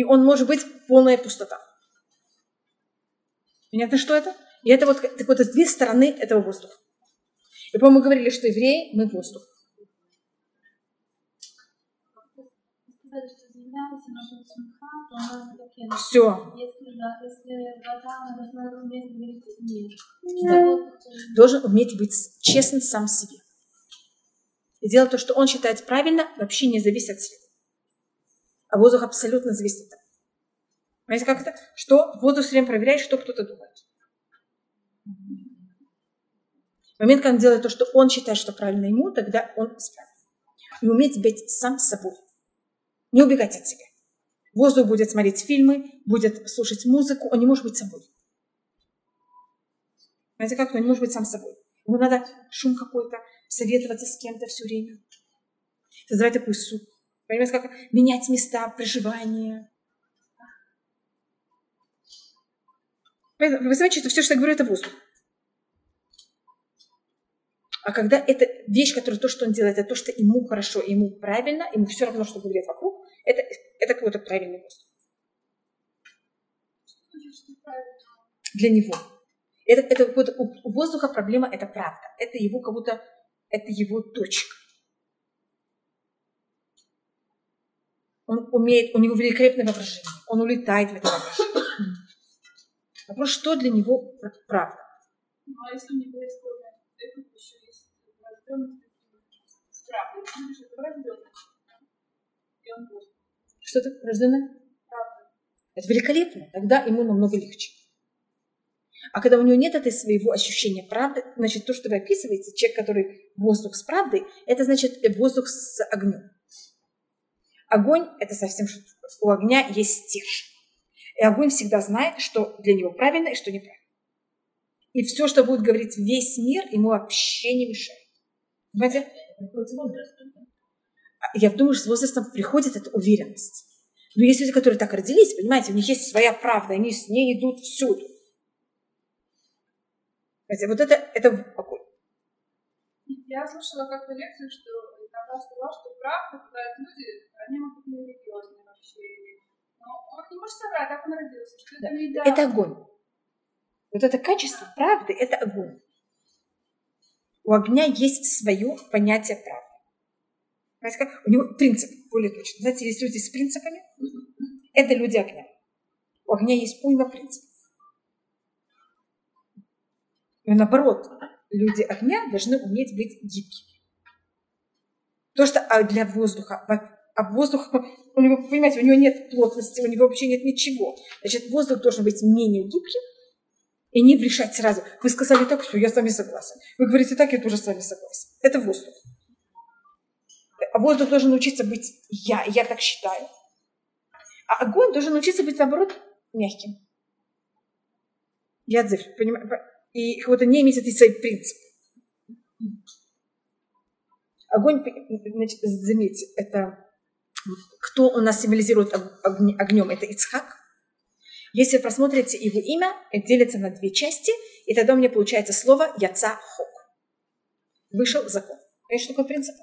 и он может быть полная пустота. Понятно, что это? И это вот, так вот, две стороны этого воздуха. И, по-моему, мы говорили, что евреи, мы воздух. Все. Да. Должен уметь быть честным сам себе. И делать то, что он считает правильно, вообще не зависит от света. А воздух абсолютно зависит от этого. Понимаете, как это? Что воздух все время проверяет, что кто-то думает. В момент, когда он делает то, что он считает, что правильно ему, тогда он исправит. И уметь быть сам собой. Не убегать от себя. Воздух будет смотреть фильмы, будет слушать музыку, он не может быть собой. Знаете как? Он не может быть сам собой. Ему надо шум какой-то, советоваться с кем-то все время. Создавать такой суп. Понимаете, как менять места проживания. Вы понимаете, что все, что я говорю, это воздух. А когда это вещь, которая то, что он делает, это то, что ему хорошо, ему правильно, ему все равно, что говорят вокруг, это, это какой-то правильный воздух. Для него. Это, это у воздуха проблема – это правда. Это его как будто, это его точка. Он умеет, у него великолепное воображение. Он улетает в это воображение. Вопрос, что для него правда. Ну, а если у него есть это еще есть врожденность с правдой, это врожденность. И он просто что это рожденное? Это великолепно. Тогда ему намного легче. А когда у него нет этой своего ощущения правды, значит, то, что вы описываете, человек, который воздух с правдой, это значит воздух с огнем. Огонь – это совсем что У огня есть стержень. И огонь всегда знает, что для него правильно и что неправильно. И все, что будет говорить весь мир, ему вообще не мешает. Понимаете? я думаю, что с возрастом приходит эта уверенность. Но есть люди, которые так родились, понимаете, у них есть своя правда, они с ней идут всюду. Хотя вот это, это огонь. Я слышала как-то лекцию, что тогда сказала, что правда бывают люди, они могут быть религиозные вообще. Но он не может соврать, как он родился, что это не да. Это огонь. Вот это качество правды – это огонь. У огня есть свое понятие правды. Как? У него принцип более точно. Знаете, есть люди с принципами, это люди огня. У огня есть уйма принципов. И наоборот, люди огня должны уметь быть гибкими. То, что а для воздуха, а воздух, у него, понимаете, у него нет плотности, у него вообще нет ничего. Значит, воздух должен быть менее гибким и не решать сразу. Вы сказали так, все, я с вами согласен. Вы говорите так, я тоже с вами согласен. Это воздух. А воздух должен учиться быть я, я так считаю. А огонь должен учиться быть, наоборот, мягким. Я отзыв, понимаю, и будто не иметь этой своей принцип. Огонь, значит, заметьте, это кто у нас символизирует огнем, это Ицхак. Если вы просмотрите его имя, это делится на две части, и тогда у меня получается слово Яца Хок. Вышел закон. Понимаете, что такое принцип?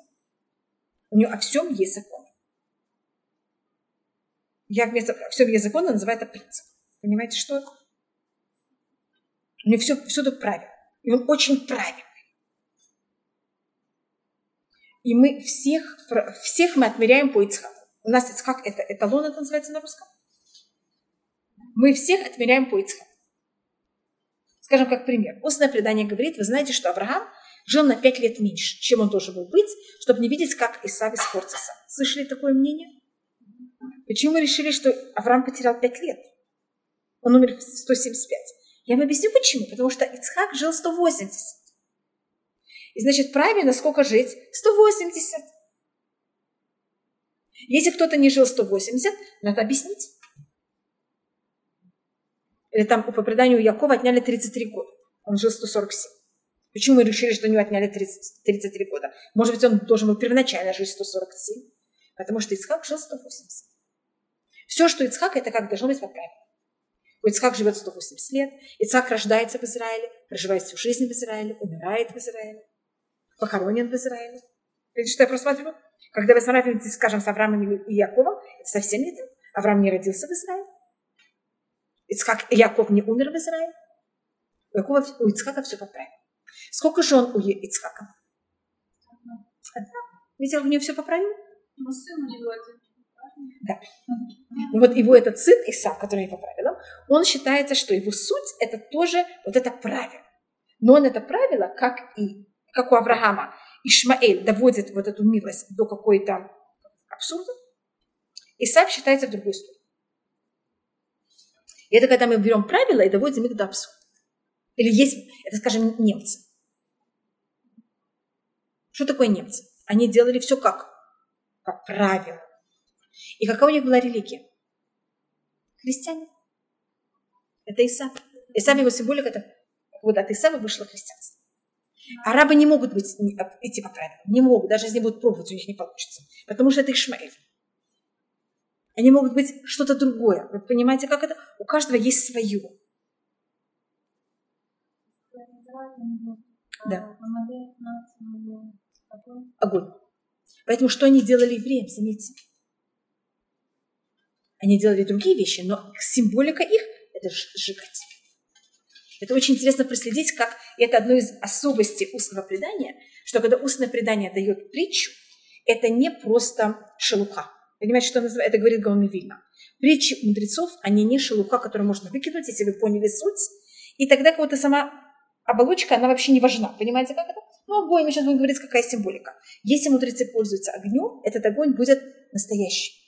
У нее о всем есть закон. Я вместо всем есть закон, называю это принцип. Понимаете, что? У нее все, все тут правильно. И он очень правильный. И мы всех, всех мы отмеряем по Ицхаку. У нас Ицхак это эталон, это называется на русском. Мы всех отмеряем по Ицхаку. Скажем, как пример. Устное предание говорит, вы знаете, что Авраам жил на пять лет меньше, чем он должен был быть, чтобы не видеть, как Исав испортился. Слышали такое мнение? Почему мы решили, что Авраам потерял пять лет? Он умер в 175. Я вам объясню почему. Потому что Ицхак жил 180. И значит, правильно сколько жить? 180. Если кто-то не жил 180, надо объяснить. Или там по преданию Якова отняли 33 года. Он жил 147. Почему мы решили, что у него отняли 30, 33 года? Может быть, он должен был первоначально жить 147, потому что Ицхак жил 180. Все, что Ицхак, это как должно быть по правилам. Ицхак живет 180 лет, Ицхак рождается в Израиле, проживает всю жизнь в Израиле, умирает в Израиле, похоронен в Израиле. Видите, что я просматриваю? Когда вы сравниваете, скажем, с Авраамом и Яковом, это совсем не так. Авраам не родился в Израиле. Ицхак, Яков не умер в Израиле. У, Якова, у Ицхака все по правилам. Сколько же он у Ицхака? Одна. Видел, у него все по правилам? Но сын у него. Да. И вот его этот сын, Исаак, который не по правилам, он считается, что его суть – это тоже вот это правило. Но он это правило, как и как у Авраама, Ишмаэль доводит вот эту милость до какой-то абсурда, Исаак считается в другой сторону. И это когда мы берем правила и доводим их до абсурда. Или есть, это, скажем, немцы. Что такое немцы? Они делали все как? По правилам. И какая у них была религия? Христиане. Это Исаак. Исаак его символика, это вот от Исава вышло христианство. Арабы не могут быть, идти по правилам. Не могут. Даже если будут пробовать, у них не получится. Потому что это Ишмаэль. Они могут быть что-то другое. Вы понимаете, как это? У каждого есть свое. Да. Огонь. Поэтому что они делали евреям, заметьте? Они делали другие вещи, но символика их – это сжигать. Это очень интересно проследить, как это одно из особостей устного предания, что когда устное предание дает притчу, это не просто шелуха. Понимаете, что называется? Это говорит Гаон Вильна. Притчи мудрецов, они не шелуха, которую можно выкинуть, если вы поняли суть. И тогда как то сама оболочка, она вообще не важна. Понимаете, как это? Ну, огонь, мы сейчас будем говорить, какая символика. Если мудрецы пользуются огнем, этот огонь будет настоящий.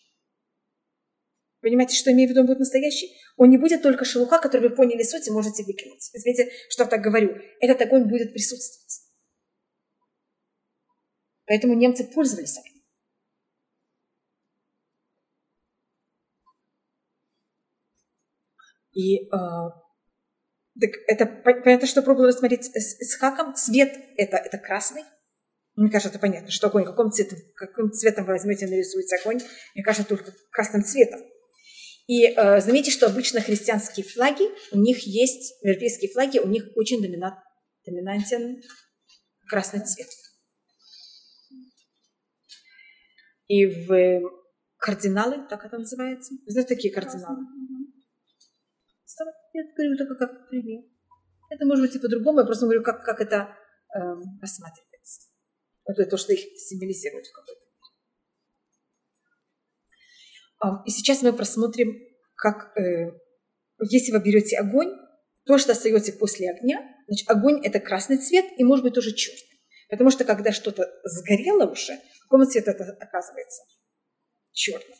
Понимаете, что имею в виду, он будет настоящий? Он не будет только шелуха, который вы поняли суть и можете выкинуть. Извините, что я так говорю. Этот огонь будет присутствовать. Поэтому немцы пользовались огнем. И э, так это понятно, что пробовала рассмотреть с, с хаком. Цвет это, это красный. Мне кажется, это понятно, что огонь, каким цветом, каким цветом вы возьмете, нарисуете огонь. Мне кажется, только красным цветом. И э, заметьте, что обычно христианские флаги, у них есть, европейские флаги, у них очень доминант, доминантен красный цвет. И в кардиналы, так это называется. Вы знаете, такие кардиналы? Я говорю только как пример. Это может быть и по-другому, я просто говорю, как, как это э, рассматривается. Вот это то, что их символизирует в какой-то и сейчас мы просмотрим, как э, если вы берете огонь, то, что остается после огня, значит, огонь это красный цвет и может быть тоже черный. Потому что когда что-то сгорело уже, какого цвета это оказывается? Черный.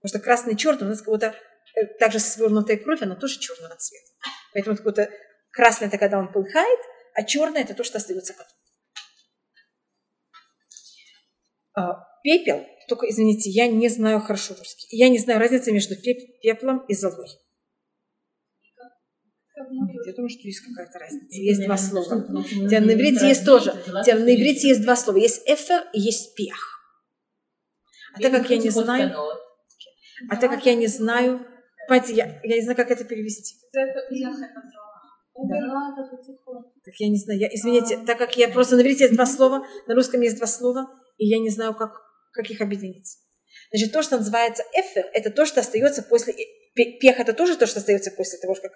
Потому что красный и черный у нас как то э, также свернутая кровь, она тоже черного цвета. Поэтому какой-то красный это когда он полыхает, а черный это то, что остается потом. А, пепел только, извините, я не знаю хорошо русский. Я не знаю разницы между пеплом и золой. Нет, я думаю, что есть какая-то разница. Есть два слова. На иврите есть тоже. На иврите есть два слова. Есть эфер и есть пех. А так как я не знаю, а так как я не знаю, понимаете, я, я не знаю, как это перевести. Да. Так я не знаю, я, извините, так как я просто на иврите есть два слова, на русском есть два слова, и я не знаю, как как их объединить. Значит, то, что называется эфир, это то, что остается после... Пех – это тоже то, что остается после того, как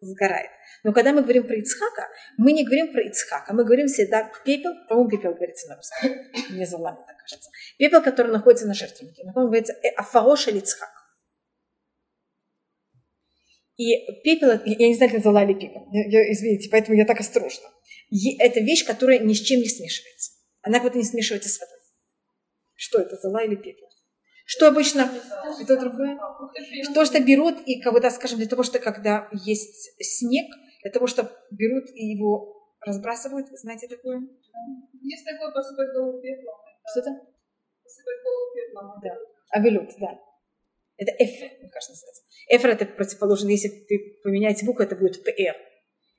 сгорает. Но когда мы говорим про Ицхака, мы не говорим про Ицхака, мы говорим всегда пепел, по-моему, пепел говорится на русском, мне за так кажется. Пепел, который находится на жертвеннике. На каком говорится «Э, Афаош или Ицхак. И пепел, я не знаю, как называла ли пепел, я, извините, поэтому я так осторожна. Это вещь, которая ни с чем не смешивается. Она как будто не смешивается с водой. Что это, зола или пепел? Что обычно, это другое? То, что берут и, когда, скажем, для того, что когда есть снег, для того, что берут и его разбрасывают, знаете такое? Есть такое посыпать голову пеплом. Что-то? Посыпать голову пеплом. Да. Авелют, да. Это эфер, мне кажется, называется. Эфер это противоположно, если ты поменяете букву, это будет ПР.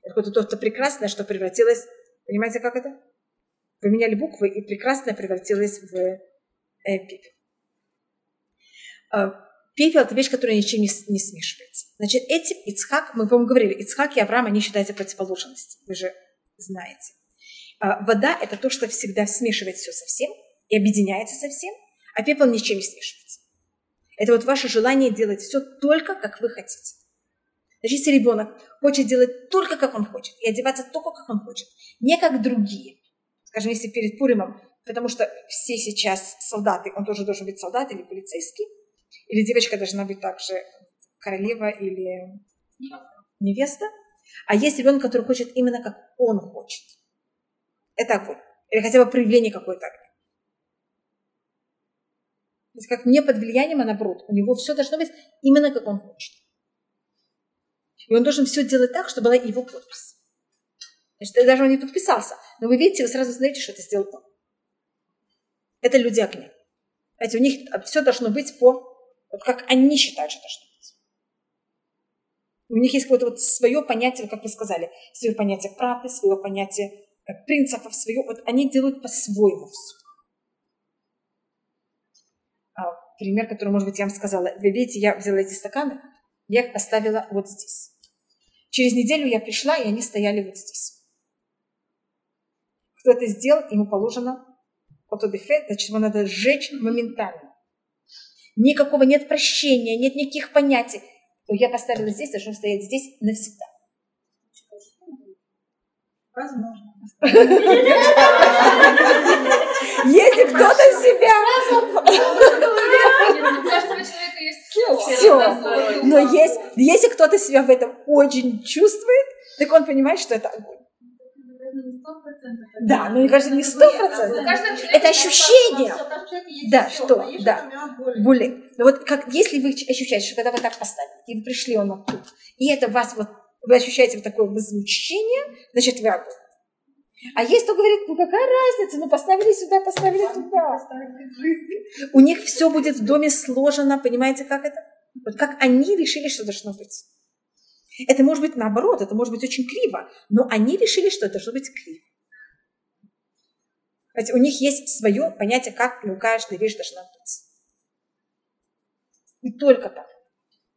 Это какое-то то-то прекрасное, что превратилось, понимаете, как это? Поменяли буквы, и прекрасное превратилось в пепел. А, пепел – это вещь, которая ничем не, не смешивается. Значит, этим Ицхак, мы, по-моему, говорили, Ицхак и Авраам, они считаются противоположностью, вы же знаете. А, вода – это то, что всегда смешивает все со всем и объединяется со всем, а пепел ничем не смешивается. Это вот ваше желание делать все только, как вы хотите. Значит, если ребенок хочет делать только, как он хочет, и одеваться только, как он хочет, не как другие, скажем, если перед Пуримом, потому что все сейчас солдаты, он тоже должен быть солдат или полицейский, или девочка должна быть также королева или невеста, а есть ребенок, который хочет именно как он хочет. Это огонь. Или хотя бы проявление какой-то огня. То есть как не под влиянием, а наоборот. У него все должно быть именно как он хочет. И он должен все делать так, чтобы была его подпись. Значит, даже он не подписался. Но вы видите, вы сразу знаете, что это сделал он. Это люди огня. Знаете, у них все должно быть по, вот как они считают, что должно быть. У них есть какое-то вот свое понятие, как вы сказали, свое понятие правды, свое понятие э, принципов, свое, вот они делают по-своему все. А, пример, который, может быть, я вам сказала. Вы видите, я взяла эти стаканы, я их поставила вот здесь. Через неделю я пришла, и они стояли вот здесь. Кто это сделал, ему положено фотодефект, значит, его надо сжечь моментально. Никакого нет прощения, нет никаких понятий. То я поставила здесь, должен стоять здесь навсегда. Возможно. Если кто-то себя... Все. Но если кто-то себя в этом очень чувствует, так он понимает, что это огонь. Да, но мне кажется, не сто процентов. Это ощущение. Да, что? Да. Боли. Но вот как, если вы ощущаете, что когда вы так поставили, и вы пришли он оттуда, и это вас вот, вы ощущаете вот такое возмущение, значит, вы огонь. А есть, кто говорит, ну какая разница, ну поставили сюда, поставили туда. У них все будет в доме сложено, понимаете, как это? Вот как они решили, что должно быть. Это может быть наоборот, это может быть очень криво, но они решили, что это должно быть криво. Хотя у них есть свое понятие, как ну, каждая вещь должна быть. И только так.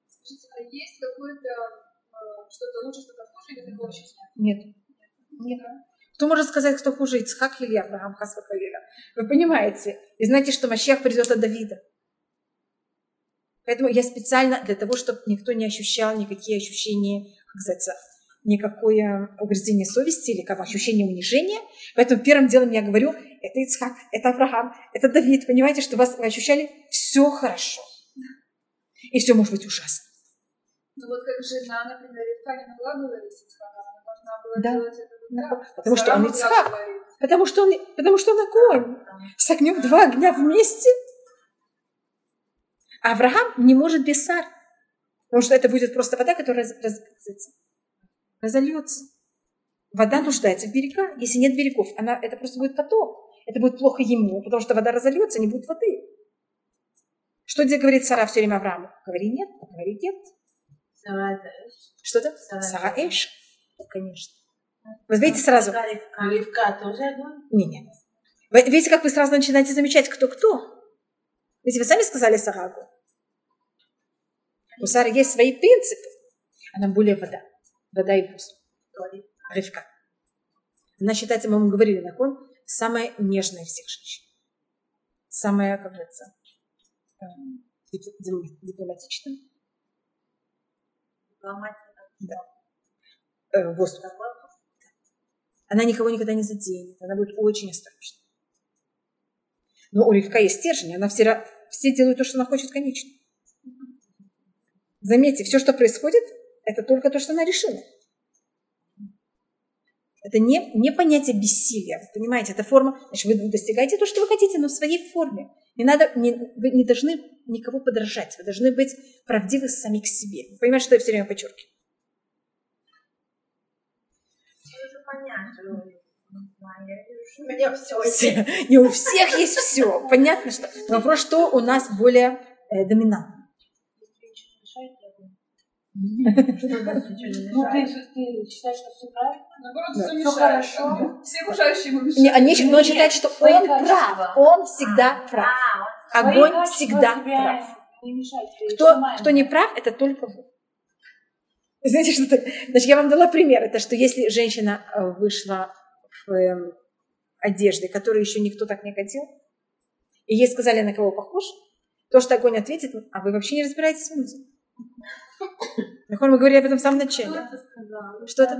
Скажите, а есть какое-то э, что-то лучше, что-то хуже, или такого вообще нет? Нет. Нет. Кто может сказать, кто хуже, Ицхак или Авраам Хасвахалиля? Вы понимаете? И знаете, что Машех придет от Давида. Поэтому я специально для того, чтобы никто не ощущал никакие ощущения, как сказать, никакое угрызение совести или как ощущение унижения. Поэтому первым делом я говорю, это Ицхак, это Авраам, это Давид. Понимаете, что вас вы ощущали все хорошо. И все может быть ужасно. Ну вот как жена, например, Ивка не могла говорить с Ицхаком, она должна была да. делать это Потому что он Ицхак. Потому что он, потому что он огонь. С огнем два огня вместе. А Авраам не может без Сар. Потому что это будет просто вода, которая раз, раз, разольется. Вода нуждается в берега. Если нет берегов, она, это просто будет поток. Это будет плохо ему, потому что вода разольется, не будет воды. Что где говорит Сара все время Аврааму? Говори нет, говори нет. Что это? Сара Эш. Конечно. Вы видите сразу? Оливка тоже огонь? Нет, видите, как вы сразу начинаете замечать, кто кто? Ведь вы сами сказали Сарагу. У Сары есть свои принципы. Она более вода. Вода и воздух. Ривка. Она считается, мы вам говорили, Након, самая нежная из всех женщин. Самая, как говорится, эм, дипломатичная. Да. Э, воздух. Она никого никогда не заденет, она будет очень осторожна. Но у Ривка есть стержень, она все, все делают то, что она хочет конечно. Заметьте, все, что происходит, это только то, что она решила. Это не, не понятие бессилия, понимаете, это форма, значит, вы достигаете то, что вы хотите, но в своей форме. Не надо, не, вы не должны никого подражать, вы должны быть правдивы сами к себе. Вы понимаете, что я все время подчеркиваю? У меня все. Не у всех есть все. Понятно, что. Но вопрос, что у нас более э, доминантно. Ну, ты, ты считаешь, что все правильно? Наоборот, да. все хорошо. Все окружающие ему мешают. Они, но он считает, что он прав. Он всегда прав. Огонь всегда прав. Кто, кто не прав, это только вы. Знаете, что? Значит, я вам дала пример. Это что если женщина э, вышла в эм, одежде, которую еще никто так не хотел, и ей сказали, на кого похож, То, что огонь ответит, а вы вообще не разбираетесь в музыке. Мы говорили об этом в самом начале. Что это?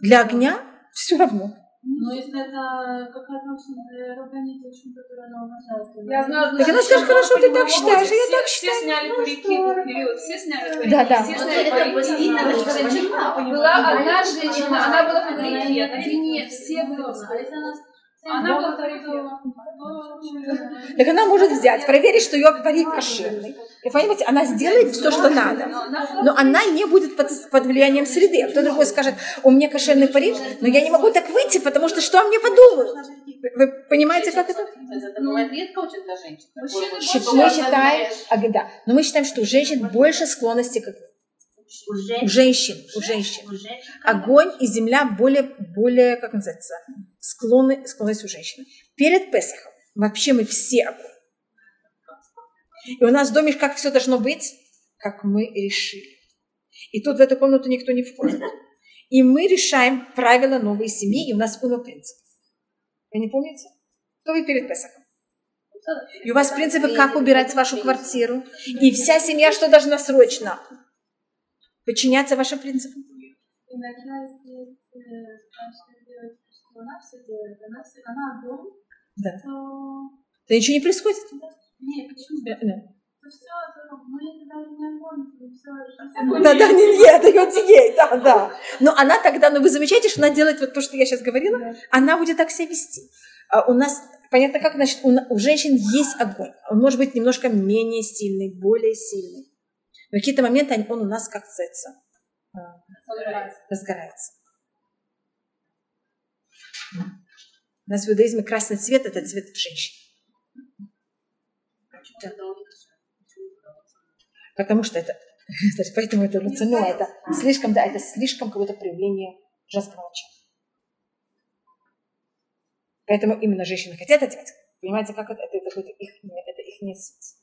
Для огня все равно. Но если это какая-то очень которая она уважает. Я знаю, так она скажет, хорошо, ты так считаешь, я так считаю. Все сняли парики в период, все сняли парики. Да, да. Все сняли парики. Была одна женщина, она была в парике, на длине, все были она была Так она может взять, проверить, что ее парик кошерный. И понимаете, она сделает все, что надо. Но она не будет под, под влиянием среды. А кто другой скажет, у меня кошерный парик, но я не могу так выйти, потому что что о мне подумают? Вы понимаете, как это? Ну. Мы считаем, а, да, но мы считаем, что у женщин больше склонности к у женщин, у женщин. Огонь и земля более, более, как называется, склонны, склонность у женщин. Перед Песохом вообще мы все огонь. И у нас в доме как все должно быть, как мы решили. И тут в эту комнату никто не входит. И мы решаем правила новой семьи, и у нас уно принцип. Вы не помните? Кто вы перед Песохом? И у вас принципы, как убирать вашу квартиру. И вся семья что должна срочно? Подчиняться вашим принципам. Да. то... Да ничего не происходит? Нет, почему? Да, да. Все, мы даже не огонь, все. Да, да, не ей, отдаете ей, да, да. Но она тогда, ну вы замечаете, что она делает вот то, что я сейчас говорила, да. она будет так себя вести. А у нас, понятно как, значит, у, у женщин есть огонь. Он может быть немножко менее сильный, более сильный. В какие-то моменты он у нас, как сказать, разгорается. разгорается. У нас в иудаизме красный цвет – это цвет женщин. Потому что это, поэтому это рацино, это слишком, да, это слишком какое-то проявление женского начала. Поэтому именно женщины хотят одевать. Понимаете, как это? Это, это, их, это их не суть.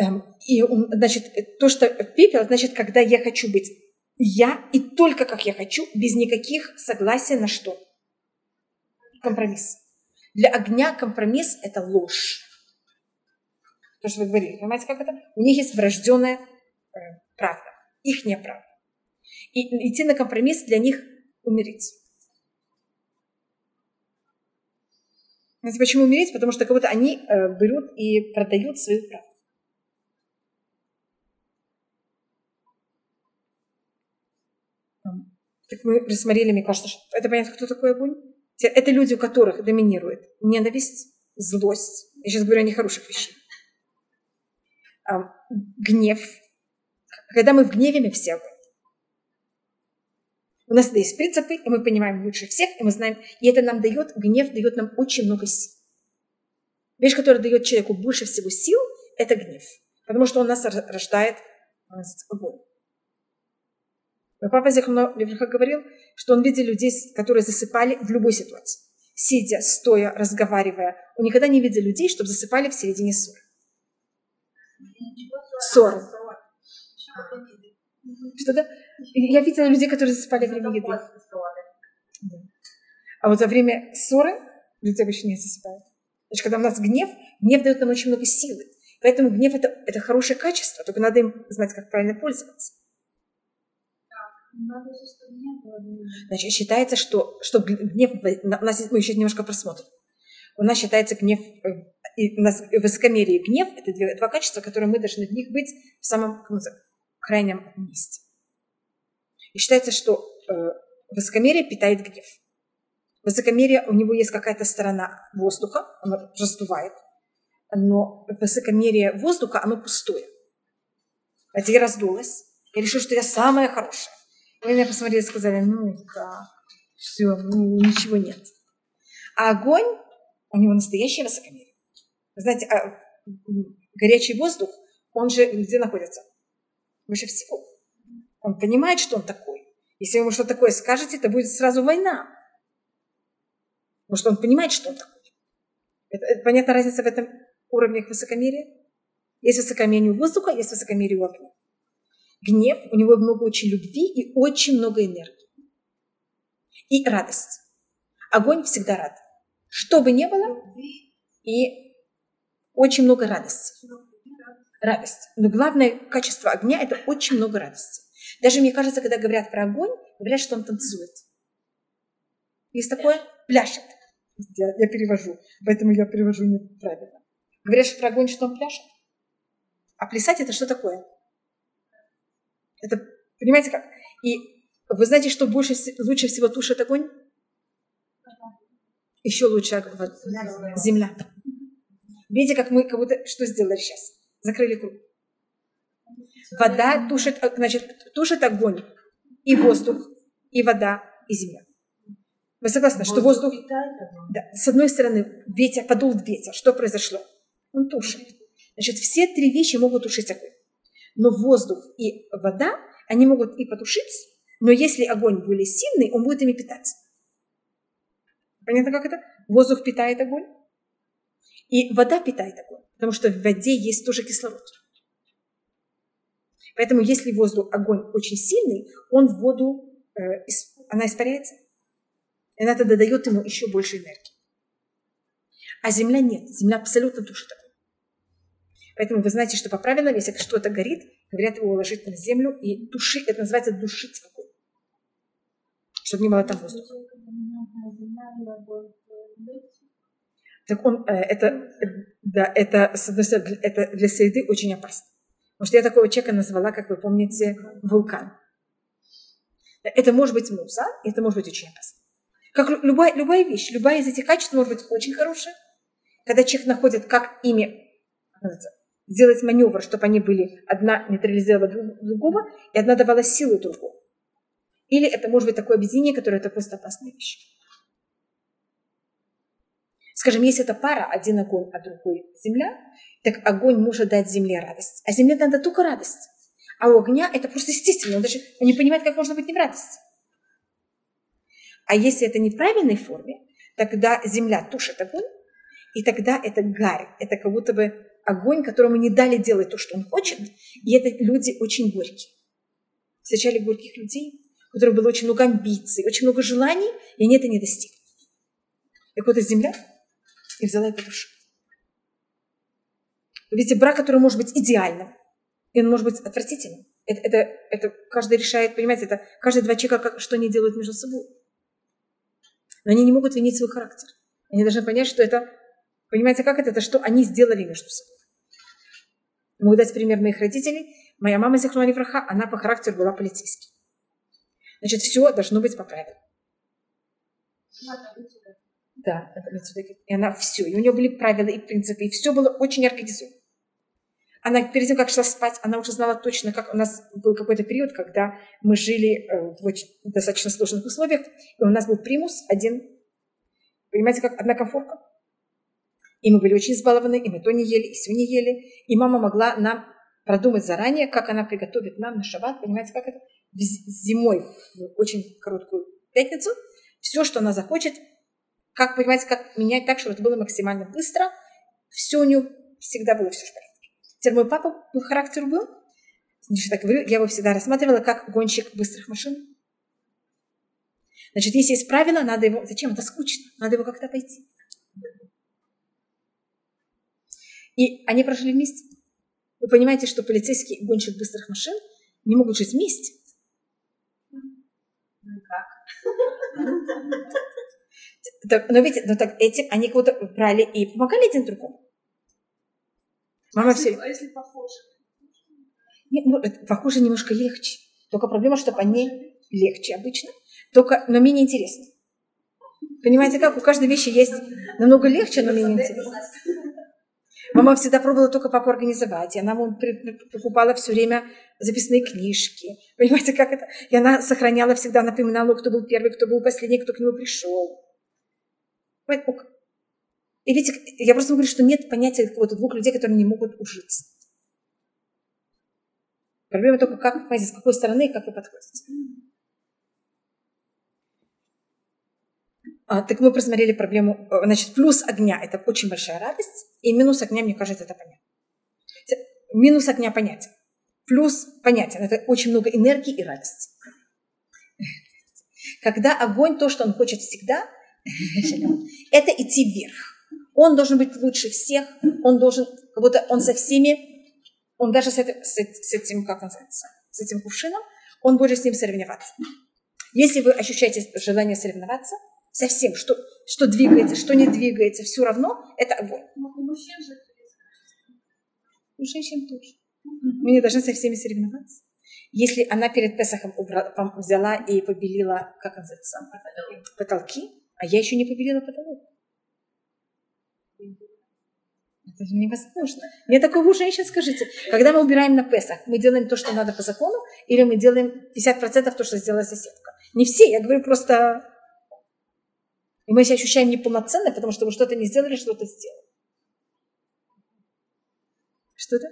Эм, и, значит, то, что пепел, значит, когда я хочу быть я и только как я хочу, без никаких согласия на что? Компромисс. Для огня компромисс – это ложь. То, что вы говорили. Понимаете, как это? У них есть врожденная э, правда. Их неправда. И идти на компромисс для них умереть. Знаете, почему умереть? Потому что как будто они э, берут и продают свою правду. Так мы рассмотрели, мне кажется, что это понятно, кто такой огонь? Это люди, у которых доминирует ненависть, злость. Я сейчас говорю о нехороших вещах. А, гнев. Когда мы в гневе, мы все. У нас есть принципы, и мы понимаем лучше всех, и мы знаем, и это нам дает, гнев дает нам очень много сил. Вещь, которая дает человеку больше всего сил, это гнев. Потому что он нас рождает огонь. Но папа Зихмно говорил, что он видел людей, которые засыпали в любой ситуации. Сидя, стоя, разговаривая. Он никогда не видел людей, чтобы засыпали в середине ссоры. Ссоры. Что-то? Я видела людей, которые засыпали во время еды. А вот во время ссоры люди обычно не засыпают. Значит, когда у нас гнев, гнев дает нам очень много силы. Поэтому гнев это, это хорошее качество, только надо им знать, как правильно пользоваться. Значит, считается, что, что гнев, у нас мы еще немножко просмотрим. У нас считается гнев, э, у нас высокомерие и гнев – это два, качества, которые мы должны в них быть в самом крайнем месте. И считается, что э, высокомерие питает гнев. Высокомерие, у него есть какая-то сторона воздуха, оно раздувает, но высокомерие воздуха, оно пустое. А я раздулась, я решила, что я самая хорошая. Вы меня посмотрели и сказали, ну как, все, ну, ничего нет. А огонь, у него настоящее высокомерие. Вы знаете, а горячий воздух, он же где находится? Выше всего. Он понимает, что он такой. Если вы ему что-то такое скажете, это будет сразу война. Потому что он понимает, что он такой. Это, это понятна разница в этом уровнях высокомерия? Есть высокомерие у воздуха, есть высокомерие у огня. Гнев, у него много очень любви и очень много энергии. И радость. Огонь всегда рад. Что бы ни было, и очень много радости. Радость. Но главное качество огня – это очень много радости. Даже мне кажется, когда говорят про огонь, говорят, что он танцует. Есть такое? Пляшет. Я, я перевожу, поэтому я перевожу неправильно. Говорят, что про огонь, что он пляшет. А плясать это что такое? Это, понимаете как? И вы знаете, что больше, лучше всего тушит огонь? Еще лучше земля. Видите, как мы как будто что сделали сейчас? Закрыли круг. Вода тушит, значит, тушит огонь и воздух, и вода, и земля. Вы согласны, что воздух... Да, с одной стороны, ветер, подул ветер. Что произошло? Он тушит. Значит, все три вещи могут тушить огонь. Но воздух и вода, они могут и потушить, но если огонь более сильный, он будет ими питаться. Понятно, как это? Воздух питает огонь, и вода питает огонь, потому что в воде есть тоже кислород. Поэтому если воздух, огонь очень сильный, он в воду, э, она испаряется. И она тогда дает ему еще больше энергии. А земля нет. Земля абсолютно тушит огонь. Поэтому вы знаете, что по правилам, если что-то горит, говорят его уложить на землю и тушить. Это называется душить огонь. Чтобы не было там воздуха. Так он, э, это, да, это, с одной стороны, это для среды очень опасно. Потому что я такого человека назвала, как вы помните, вулкан. Это может быть муза, это может быть очень опасно. Как любая, любая вещь, любая из этих качеств может быть очень хорошая. Когда человек находит, как ими сделать маневр, чтобы они были, одна нейтрализировала другого, и одна давала силу другому. Или это может быть такое объединение, которое это просто опасная вещь. Скажем, если это пара, один огонь, а другой земля, так огонь может дать земле радость. А земле надо только радость. А у огня это просто естественно. Он даже не понимает, как можно быть не в радости. А если это не в правильной форме, тогда земля тушит огонь, и тогда это гарь. Это как будто бы огонь, которому не дали делать то, что он хочет. И это люди очень горькие. Встречали горьких людей, у которых было очень много амбиций, очень много желаний, и они это не достигли. Так вот, земля и взяла и потушила. Видите, брак, который может быть идеальным, и он может быть отвратительным. Это, это, это каждый решает, понимаете, это каждые два человека, как, что они делают между собой. Но они не могут винить свой характер. Они должны понять, что это, понимаете, как это, это что они сделали между собой. Могу дать пример моих родителей. Моя мама Зихруани Враха, она по характеру была полицейской. Значит, все должно быть по правилам. Да, И она все. И у нее были правила и принципы. И все было очень организовано. Она перед тем, как шла спать, она уже знала точно, как у нас был какой-то период, когда мы жили э, в очень достаточно сложных условиях, и у нас был примус один, понимаете, как одна комфорка. И мы были очень избалованы, и мы то не ели, и все не ели. И мама могла нам продумать заранее, как она приготовит нам на шаббат, понимаете, как это? Зимой, в очень короткую пятницу, все, что она захочет, как, понимаете, как менять так, чтобы это было максимально быстро. Все у нее всегда было все в порядке. Теперь мой папа по характеру был, значит, так говорю, я его всегда рассматривала как гонщик быстрых машин. Значит, если есть правило, надо его... Зачем? Это скучно. Надо его как-то пойти. И они прожили вместе. Вы понимаете, что полицейский и гонщик быстрых машин не могут жить вместе. Ну как? Так, но видите, но так этим они кого-то брали и помогали один другому. Мама а все... А если похоже? Нет, ну, похоже немножко легче. Только проблема, что по ней легче обычно, только, но менее интересно. Понимаете, как у каждой вещи есть намного легче, но менее интересно. Мама всегда пробовала только папу организовать, и она ему покупала все время записные книжки. Понимаете, как это? И она сохраняла всегда, напоминала, кто был первый, кто был последний, кто к нему пришел. И видите, я просто говорю, что нет понятия какого-то двух людей, которые не могут ужиться. Проблема только, как, понимаете, с какой стороны и как вы подходите. Так мы просмотрели проблему, э, значит, плюс огня – это очень большая радость, и минус огня, мне кажется, это понятно. Минус огня – понятен. Плюс понятен – это очень много энергии и радости. Когда огонь, то, что он хочет всегда, это идти вверх. Он должен быть лучше всех, он должен, как будто он со всеми, он даже с этим, с этим как называется, с этим кувшином, он будет с ним соревноваться. Если вы ощущаете желание соревноваться со всем, что, что двигается, что не двигается, все равно, это огонь. Ну, у мужчин же У женщин тоже. Мы не должны со всеми соревноваться. Если она перед Песахом убра- пом- взяла и побелила, как называется, потолки, а я еще не побелила потолок. Это же невозможно. Нет такого у женщин, скажите. Когда мы убираем на Песах, мы делаем то, что надо по закону, или мы делаем 50% то, что сделала соседка. Не все, я говорю просто... И мы себя ощущаем неполноценно, потому что мы что-то не сделали, что-то сделали. Что это?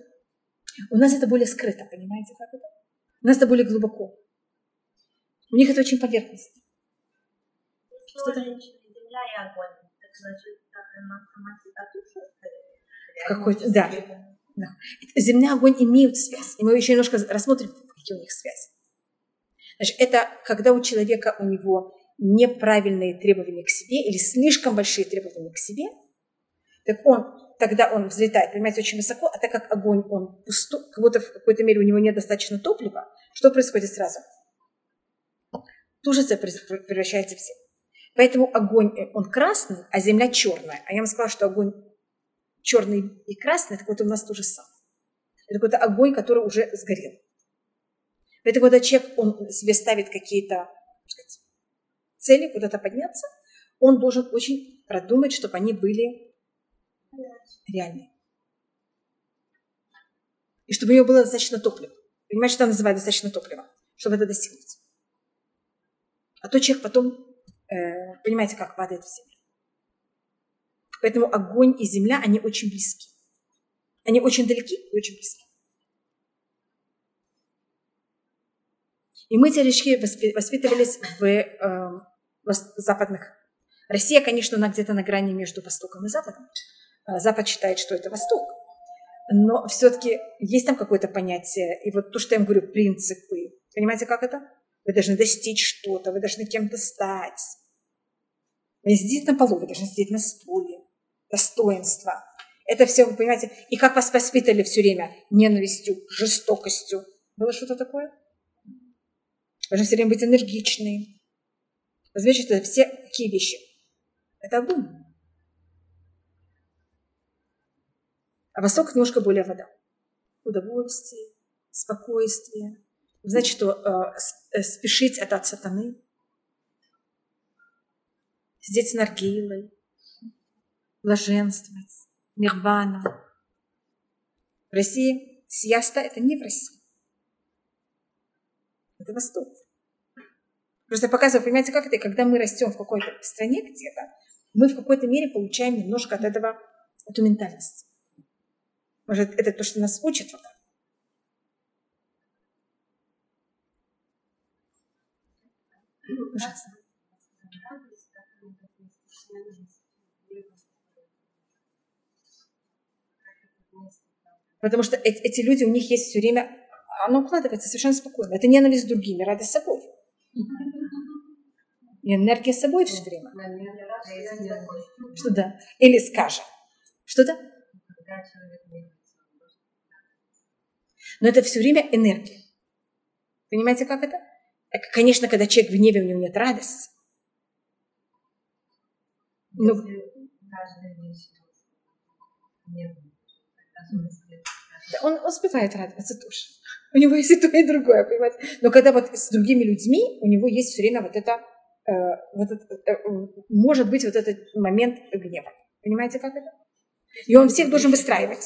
У нас это более скрыто, понимаете, как это? У нас это более глубоко. У них это очень поверхностно. Что женщины, земля и огонь. Так значит, так она сама себя тушит? В какой-то, да. да. Земля и огонь имеют связь. И мы еще немножко рассмотрим, какие у них связи. Значит, это когда у человека, у него неправильные требования к себе или слишком большие требования к себе, так он, тогда он взлетает, понимаете, очень высоко, а так как огонь, он пустой, как будто в какой-то мере у него недостаточно топлива, что происходит сразу? Тужится, превращается в землю. Поэтому огонь, э, он красный, а земля черная. А я вам сказала, что огонь черный и красный, так вот у нас то же самое. Это какой-то огонь, который уже сгорел. Поэтому, когда человек, он себе ставит какие-то сказать, цели, куда-то подняться, он должен очень продумать, чтобы они были реальные. И чтобы у него было достаточно топлива. Понимаете, что называют достаточно топлива? Чтобы это достигнуть. А то человек потом, э, понимаете, как падает в землю. Поэтому огонь и земля, они очень близки. Они очень далеки и очень близки. И мы теоретически воспитывались в, э, западных. Россия, конечно, она где-то на грани между Востоком и Западом. Э, Запад считает, что это Восток. Но все-таки есть там какое-то понятие. И вот то, что я вам говорю, принципы. Понимаете, как это? Вы должны достичь что-то, вы должны кем-то стать. Вы не сидите на полу, вы должны сидеть на стуле. Достоинство. Это все, вы понимаете, и как вас воспитали все время ненавистью, жестокостью. Было что-то такое? Вы должны все время быть энергичны. Возьмите, это все такие вещи. Это огонь. А Восток немножко более вода. Удовольствие, спокойствие. Значит, что э, спешить это от сатаны. Сидеть с наргилой, блаженствовать, нирвана. В России сияста – это не в России. Это Восток. Просто показываю, понимаете, как это, когда мы растем в какой-то стране где-то, мы в какой-то мере получаем немножко от этого, эту ментальность. Может, это то, что нас учат вот Ужасно. Потому что эти, эти люди, у них есть все время, оно укладывается совершенно спокойно. Это ненависть с другими, радость собой. И энергия с собой все время. Что да? Или скажем. Что-то? Но это все время энергия. Понимаете, как это? Конечно, когда человек в гневе, у него нет радости. Ну, он успевает радоваться тоже. У него есть и то, и другое, понимаете? Но когда вот с другими людьми, у него есть все время вот это, э, вот это э, может быть вот этот момент гнева. Понимаете, как это? И он всех должен выстраивать.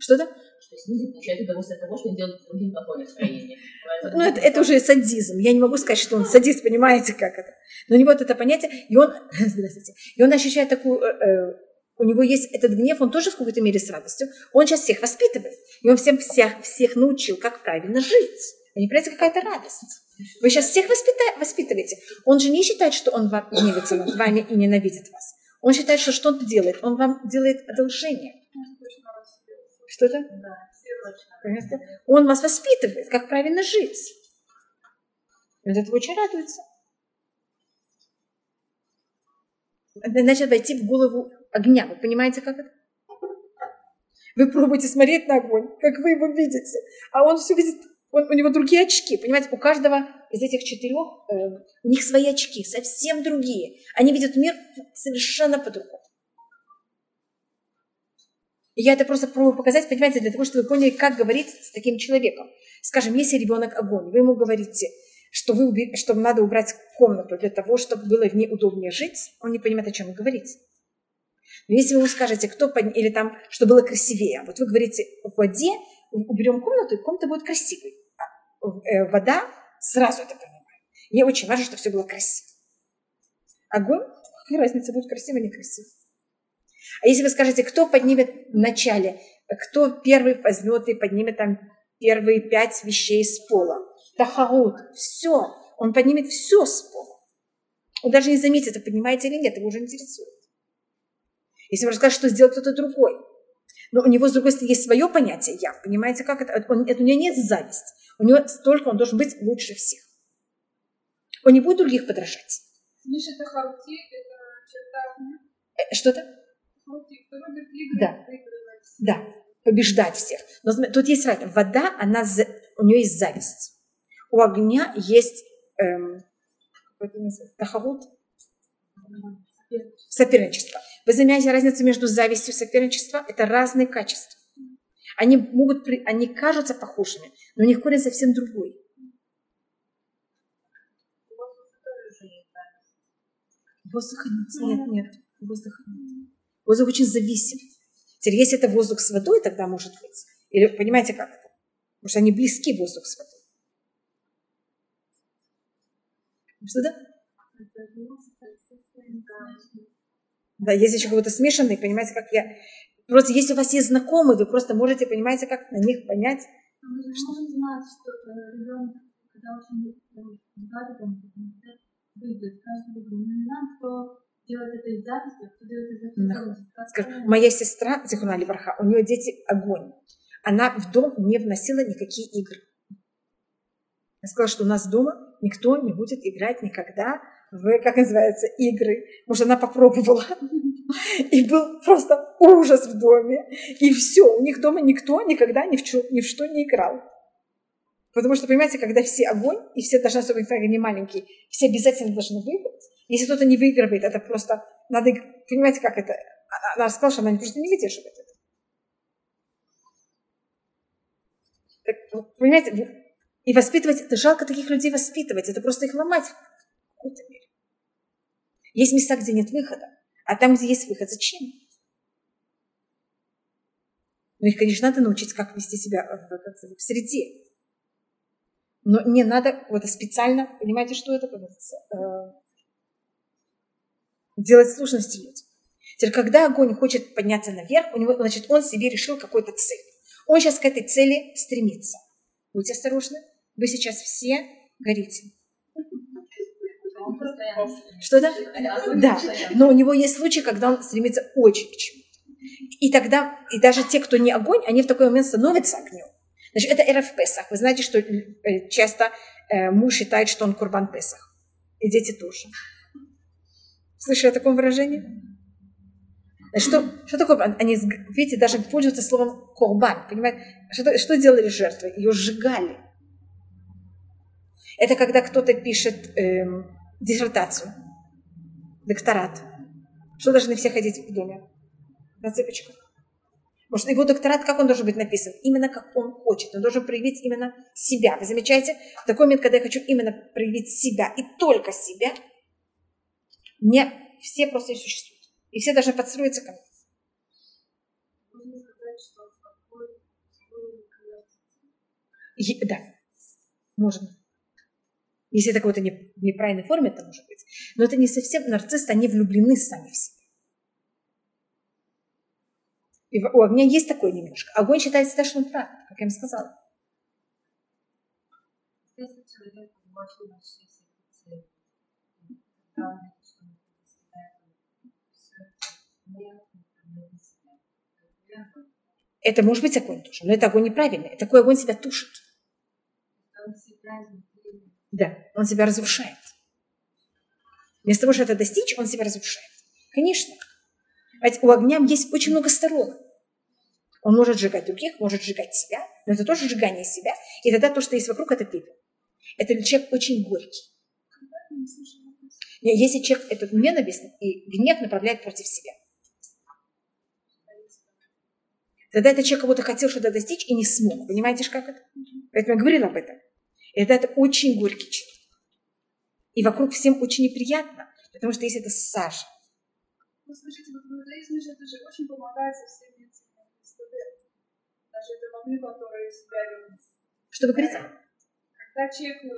Что-то? Что есть люди получают удовольствие от того, что они делают другим плохое настроение. Ну, это, это уже садизм. Я не могу сказать, что он садист, понимаете, как это. Но у него вот это понятие, и он, здравствуйте, и он ощущает такую, э, э, у него есть этот гнев, он тоже в какой-то мере с радостью. Он сейчас всех воспитывает. И он всем всех, всех научил, как правильно жить. Не понимаете, какая-то радость. Вы сейчас всех воспита- воспитываете. Он же не считает, что он вам гневится над вами и ненавидит вас. Он считает, что что он делает? Он вам делает одолжение. Что-то? Да, Он вас воспитывает, как правильно жить. И этого очень радуется. начал войти в голову огня. Вы понимаете, как это? Вы пробуете смотреть на огонь, как вы его видите, а он все видит, он, у него другие очки. Понимаете, у каждого из этих четырех, э, у них свои очки, совсем другие. Они видят мир совершенно по-другому. И я это просто пробую показать, понимаете, для того, чтобы вы поняли, как говорить с таким человеком. Скажем, если ребенок огонь, вы ему говорите, что, вы, что надо убрать комнату для того, чтобы было в ней удобнее жить, он не понимает, о чем вы говорите. Но если вы ему скажете, кто под... или там, что было красивее, вот вы говорите, в воде уберем комнату, и комната будет красивой. А э, вода сразу это понимает. Мне очень важно, чтобы все было красиво. Огонь, какая разница, будет красиво или некрасиво. А если вы скажете, кто поднимет в начале, кто первый возьмет и поднимет там первые пять вещей с пола, тахарут, все, он поднимет все с пола. Он даже не заметит, это поднимаете или нет, его уже интересует. Если он расскажет, что сделал кто-то другой. Но у него, с другой стороны, есть свое понятие «я». Понимаете, как это? Он, это? У него нет зависть. У него столько, он должен быть лучше всех. Он не будет других подражать. Миша, это харти, это черта. Э, что-то? Да. Да. Побеждать всех. Но тут есть разница. Вода, она, у нее есть зависть. У огня есть эм, тахавут, соперничество. Вы замечаете разницу между завистью и соперничеством? Это разные качества. Они могут, они кажутся похожими, но у них корень совсем другой. Воздуха нет, нет, нет, воздуха нет. Воздух очень зависим. Теперь, если это воздух с водой, тогда может быть. Или понимаете, как это? Потому что они близки, воздух с водой. Что да? Да, есть еще какой-то смешанный, понимаете, как я... Просто если у вас есть знакомые, вы просто можете, понимаете, как на них понять. А мы же можем знать, что э, ребенок, когда очень э, выйдет каждый день, мы не знаем, кто делает это из зависти, кто делает из зависти. Скажем, моя сестра, Зихуна Либраха, у нее дети огонь. Она в дом не вносила никакие игры. Я сказала, что у нас дома никто не будет играть никогда в, как называется, игры. Может, она попробовала. И был просто ужас в доме. И все, у них дома никто никогда ни в, что, ни в что не играл. Потому что, понимаете, когда все огонь, и все должны, особенно если они маленькие, все обязательно должны выиграть. Если кто-то не выигрывает, это просто надо, понимаете, как это? Она сказала, что она просто не выдерживает это. Так, понимаете, и воспитывать, это жалко таких людей воспитывать, это просто их ломать в какой-то мере. Есть места, где нет выхода, а там, где есть выход, зачем? Ну, их, конечно, надо научить, как вести себя в, среде. Но не надо вот специально, понимаете, что это? Э, делать сложности людям. Теперь, когда огонь хочет подняться наверх, у него, значит, он себе решил какую-то цель. Он сейчас к этой цели стремится. Будьте осторожны. Вы сейчас все горите. Что да? Да. Но у него есть случаи, когда он стремится очень к чему. И тогда, и даже те, кто не огонь, они в такой момент становятся огнем. Значит, это эра в Песах. Вы знаете, что э, часто э, муж считает, что он курбан Песах. И дети тоже. Слышали о таком выражении? Что, что такое? Они, видите, даже пользуются словом корбан. Понимаете? Что, что делали жертвы? Ее сжигали. Это когда кто-то пишет эм, диссертацию, докторат. Что должны все ходить в доме? На цепочках. Потому что его докторат, как он должен быть написан? Именно как он хочет. Он должен проявить именно себя. Вы замечаете? В такой момент, когда я хочу именно проявить себя и только себя, мне все просто не существуют. И все должны подстроиться ко мне. Да, можно. Если это какой-то не, неправильной форме, это может быть. Но это не совсем нарциссы, они влюблены сами в себя. И у огня есть такое немножко. Огонь считается даже, что он прав, как я им сказала. Это может быть огонь тоже, но это огонь неправильный. Такой огонь себя тушит. Да, он себя разрушает. Вместо того, чтобы это достичь, он себя разрушает. Конечно. Ведь у огня есть очень много сторон. Он может сжигать других, может сжигать себя, но это тоже сжигание себя. И тогда то, что есть вокруг, это пепел. Это человек очень горький. Если человек этот ненавистный и гнев направляет против себя. Тогда этот человек кого-то хотел что-то достичь и не смог. Понимаете, как это? Поэтому я говорила об этом. И это, это очень горький человек. И вокруг всем очень неприятно, потому что есть это сажа. Ну, слушайте, вот в иудаизме же это же очень помогает со всеми этими Даже это могли, которые себя любят. Что вы говорите? Когда человек в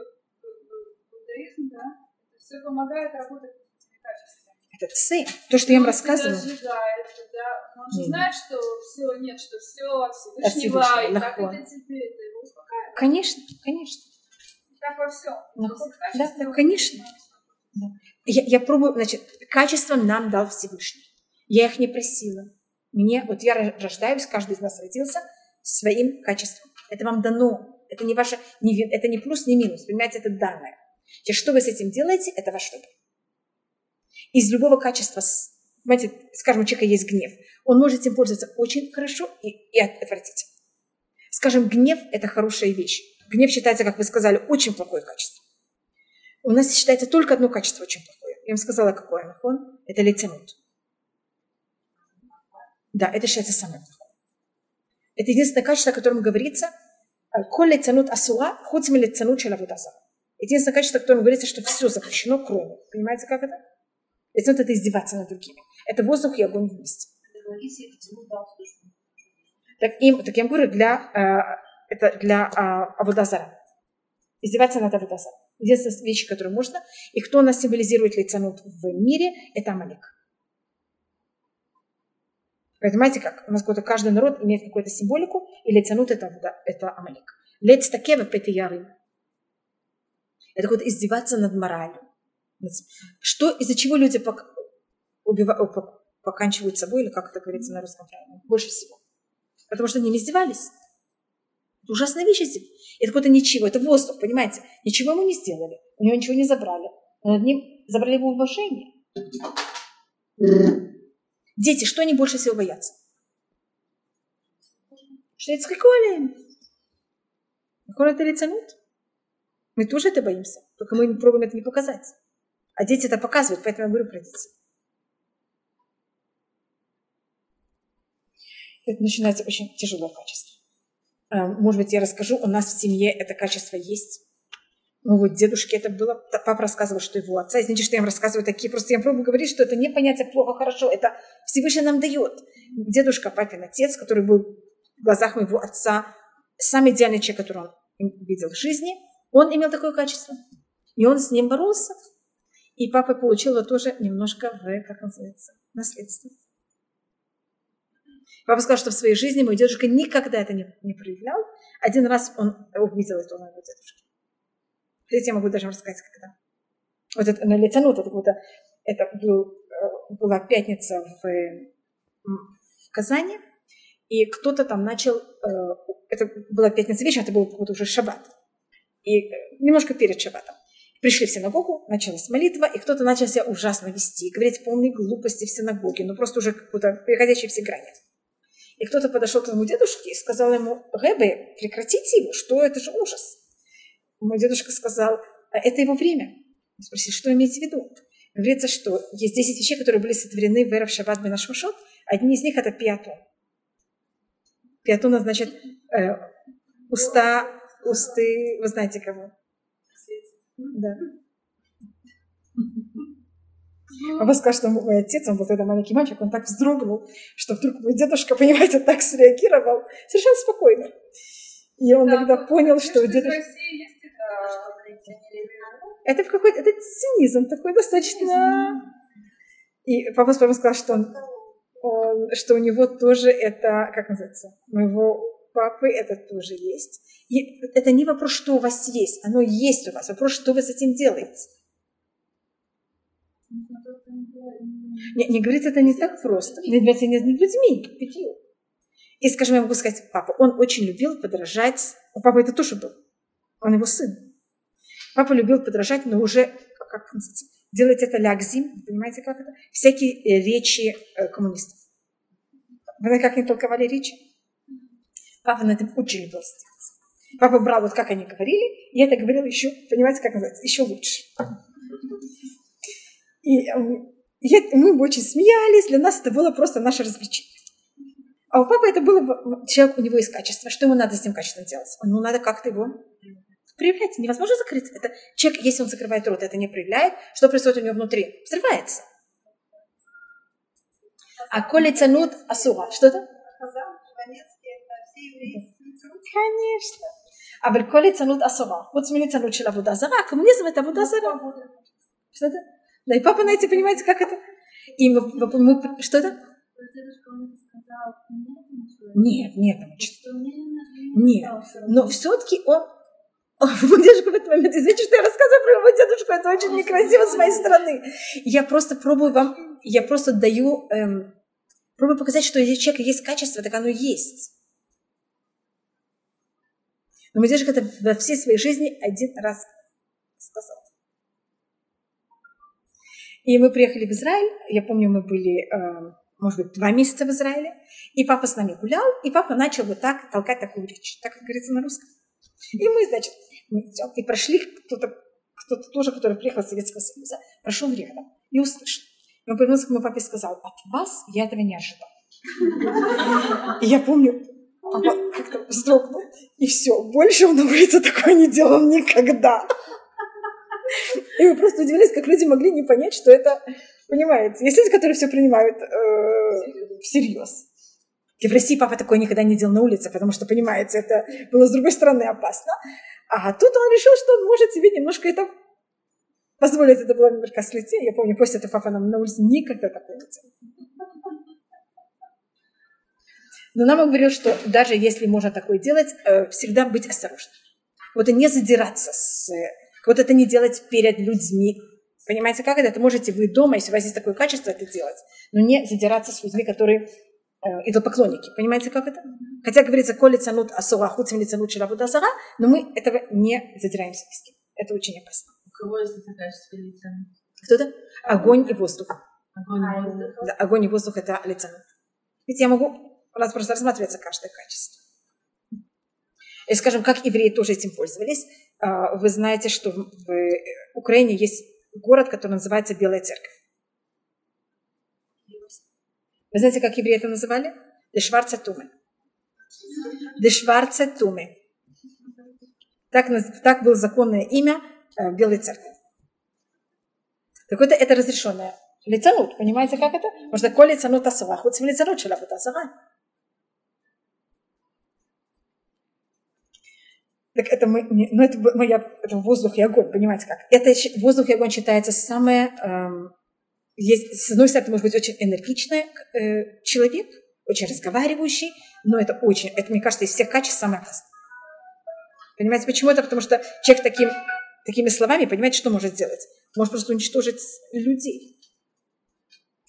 иудаизм, да, это все помогает работать с этими качествами. Это цель. То, что я вам рассказывала. Зажигает, да. Но он же Нет. знает, что все, нет, что все от От Всевышнего, Всевышнего, и так это тебе, это его успокаивает. Конечно, конечно. Во всем. Легко. Да, да, конечно. Я, я пробую, значит, качество нам дал Всевышний. Я их не просила. Мне, вот я ро- рождаюсь, каждый из нас родился своим качеством. Это вам дано. Это не ваше, не, это не плюс, не минус. Понимаете, это данное. Теперь, что вы с этим делаете, это ваш выбор. Из любого качества, понимаете, скажем, у человека есть гнев. Он может этим пользоваться очень хорошо и, и от- отвратительно. Скажем, гнев – это хорошая вещь. Гнев считается, как вы сказали, очень плохое качество. У нас считается только одно качество очень плохое. Я вам сказала, какое нахон. Это лицемут. Да, это считается самое плохое. Это единственное качество, о котором говорится «Коль лицанут асуа, хоть ми лицанут шалавудаза». Единственное качество, о котором говорится, что все запрещено, кроме. Понимаете, как это? Лицанут – это издеваться над другими. Это воздух и огонь вместе. Так, им, так я говорю, для, э, это для э, Авудазара. Издеваться над Авудазаром. Единственная вещь, которую можно. И кто нас символизирует лицанут в мире, это Амалик. Понимаете, как? У нас какой-то каждый народ имеет какую-то символику, и лицанут это, это Амалик. Лец такева петияры. Это вот издеваться над моралью. Что, из-за чего люди пок- убива- о, пок- поканчивают собой, или как это говорится на русском правильно? Больше всего. Потому что они издевались. Ужасная вещь. Это какое-то ничего, это воздух, понимаете? Ничего ему не сделали, у него ничего не забрали. Но над ним забрали его уважение. Дети, что они больше всего боятся? Что это скакали? Какой это лицанут? Мы тоже это боимся, только мы пробуем это не показать. А дети это показывают, поэтому я говорю про детей. Это начинается очень тяжелое качество. А, Может быть, я расскажу, у нас в семье это качество есть. Ну вот дедушке это было, папа рассказывал, что его отца, извините, что я вам рассказываю такие, просто я пробую говорить, что это не понятие плохо, хорошо, это Всевышний нам дает. Дедушка, папин отец, который был в глазах моего отца самый идеальный человек, который он видел в жизни, он имел такое качество. И он с ним боролся. И папа получил его тоже немножко в, как называется, наследство. Папа сказал, что в своей жизни мой дедушка никогда это не, не проявлял. Один раз он увидел это у моего дедушки. Здесь я могу даже рассказать, когда. Вот это на лицанут, это, будто, это был, э, была пятница в, в Казани, и кто-то там начал, э, это была пятница вечером, это был какой-то уже шаббат, и э, немножко перед шаббатом. Пришли в синагогу, началась молитва, и кто-то начал себя ужасно вести, говорить полные глупости в синагоге, ну просто уже какую-то переходящие все грани. И кто-то подошел к своему дедушке и сказал ему, Рэбе, прекратите его, что это же ужас. Мой дедушка сказал, «А это его время. Он спросил, что имеете в виду? Говорится, что есть 10 вещей, которые были сотворены в Эров Шаббат Бен Ашмашот. Одни из них это пиатон. Пиатон значит э, уста, усты, вы знаете кого? Да. Папа сказал, что мой отец, он был тогда маленький мальчик, он так вздрогнул, что вдруг мой дедушка, понимаете, так среагировал, совершенно спокойно. И он Да, тогда ну, понял, что дедушка... Есть это... В какой-то, это цинизм такой достаточно... И папа папой сказал, что он, он- что у него тоже это, как называется, у моего папы это тоже есть. И это не вопрос, что у вас есть, оно есть у вас, вопрос, что вы с этим делаете. Не, не говорить это не так просто. Не говорить не людьми, питью. И, скажем, я могу сказать, папа, он очень любил подражать, у папы это тоже был, он его сын. Папа любил подражать, но уже, как делать это лягзим, понимаете, как это? Всякие э, речи э, коммунистов. Вы как они толковали речи? Папа на этом очень любил сделать. Папа брал вот как они говорили, и это говорил еще, понимаете, как называется, еще лучше. И я, мы бы очень смеялись, для нас это было просто наше развлечение. А у папы это было, человек, у него есть качество. Что ему надо с этим качеством делать? Ему надо как-то его проявлять. Невозможно закрыть. Это человек, если он закрывает рот, это не проявляет. Что происходит у него внутри? Взрывается. А коли тянут асура. Что-то? Конечно. А коли тянут асура. Вот смели тянут шел авуда зара. Коммунизм это авуда зара. Да и папа, знаете, понимаете, как это? И мы, мы что-то? Нет, нет, нет. Но все-таки он мой дедушка в этот момент, извините, что я рассказываю про моего дедушку, это очень некрасиво с моей стороны. Я просто пробую вам, я просто даю, эм, пробую показать, что если у человека есть качество, так оно есть. Но мой дедушка это во всей своей жизни один раз сказал. И мы приехали в Израиль, я помню, мы были, э, может быть, два месяца в Израиле, и папа с нами гулял, и папа начал вот так толкать такую речь, так как говорится на русском. И мы, значит, мы идем, и прошли кто-то, кто-то тоже, который приехал из Советского Союза, прошел рядом и услышал. И он повернулся к моему папе и сказал, от вас я этого не ожидал. И я помню, папа как-то вздрогнул, и все, больше он на улице такое не делал никогда. И мы просто удивились, как люди могли не понять, что это, понимаете, есть люди, которые все принимают э, всерьез. И в России папа такое никогда не делал на улице, потому что, понимаете, это было с другой стороны опасно. А тут он решил, что он может себе немножко это позволить. Это было немножко слететь. Я помню, после этого папа нам на улице никогда такое не делал. Но нам он говорил, что даже если можно такое делать, э, всегда быть осторожным. Вот и не задираться с... Вот это не делать перед людьми. Понимаете, как это? Это можете вы дома, если у вас есть такое качество, это делать. Но не задираться с людьми, которые Э, идолопоклонники. Понимаете, как это? Хотя говорится, коли цанут асура, хуцем ли цанут шилабуда сара, но мы этого не задираемся ни с кем. Это очень опасно. У кого есть это качество лица? Кто-то? Огонь и воздух. Огонь и воздух. Да, огонь и воздух это лица. Ведь я могу, у нас просто рассматривается каждое качество. И скажем, как евреи тоже этим пользовались. А, вы знаете, что в Украине есть город, который называется Белая Церковь. Вы знаете, как евреи это называли? Дешварца туме. Дешварца туме. Так, так было законное имя э, Белой Церкви. Так вот, это разрешенное. Лицанут, понимаете, как это? Потому что коли лицанут асава, хоть лицанут шелафут асава. Так это мы, ну это, моя, это воздух и огонь, понимаете как? Это воздух и огонь считается самое эм, есть, с одной стороны, может быть очень энергичный э, человек, очень разговаривающий, но это очень, это, мне кажется, из всех качеств самое опасное. Понимаете, почему это? Потому что человек таким, такими словами, понимаете, что может сделать? Может просто уничтожить людей.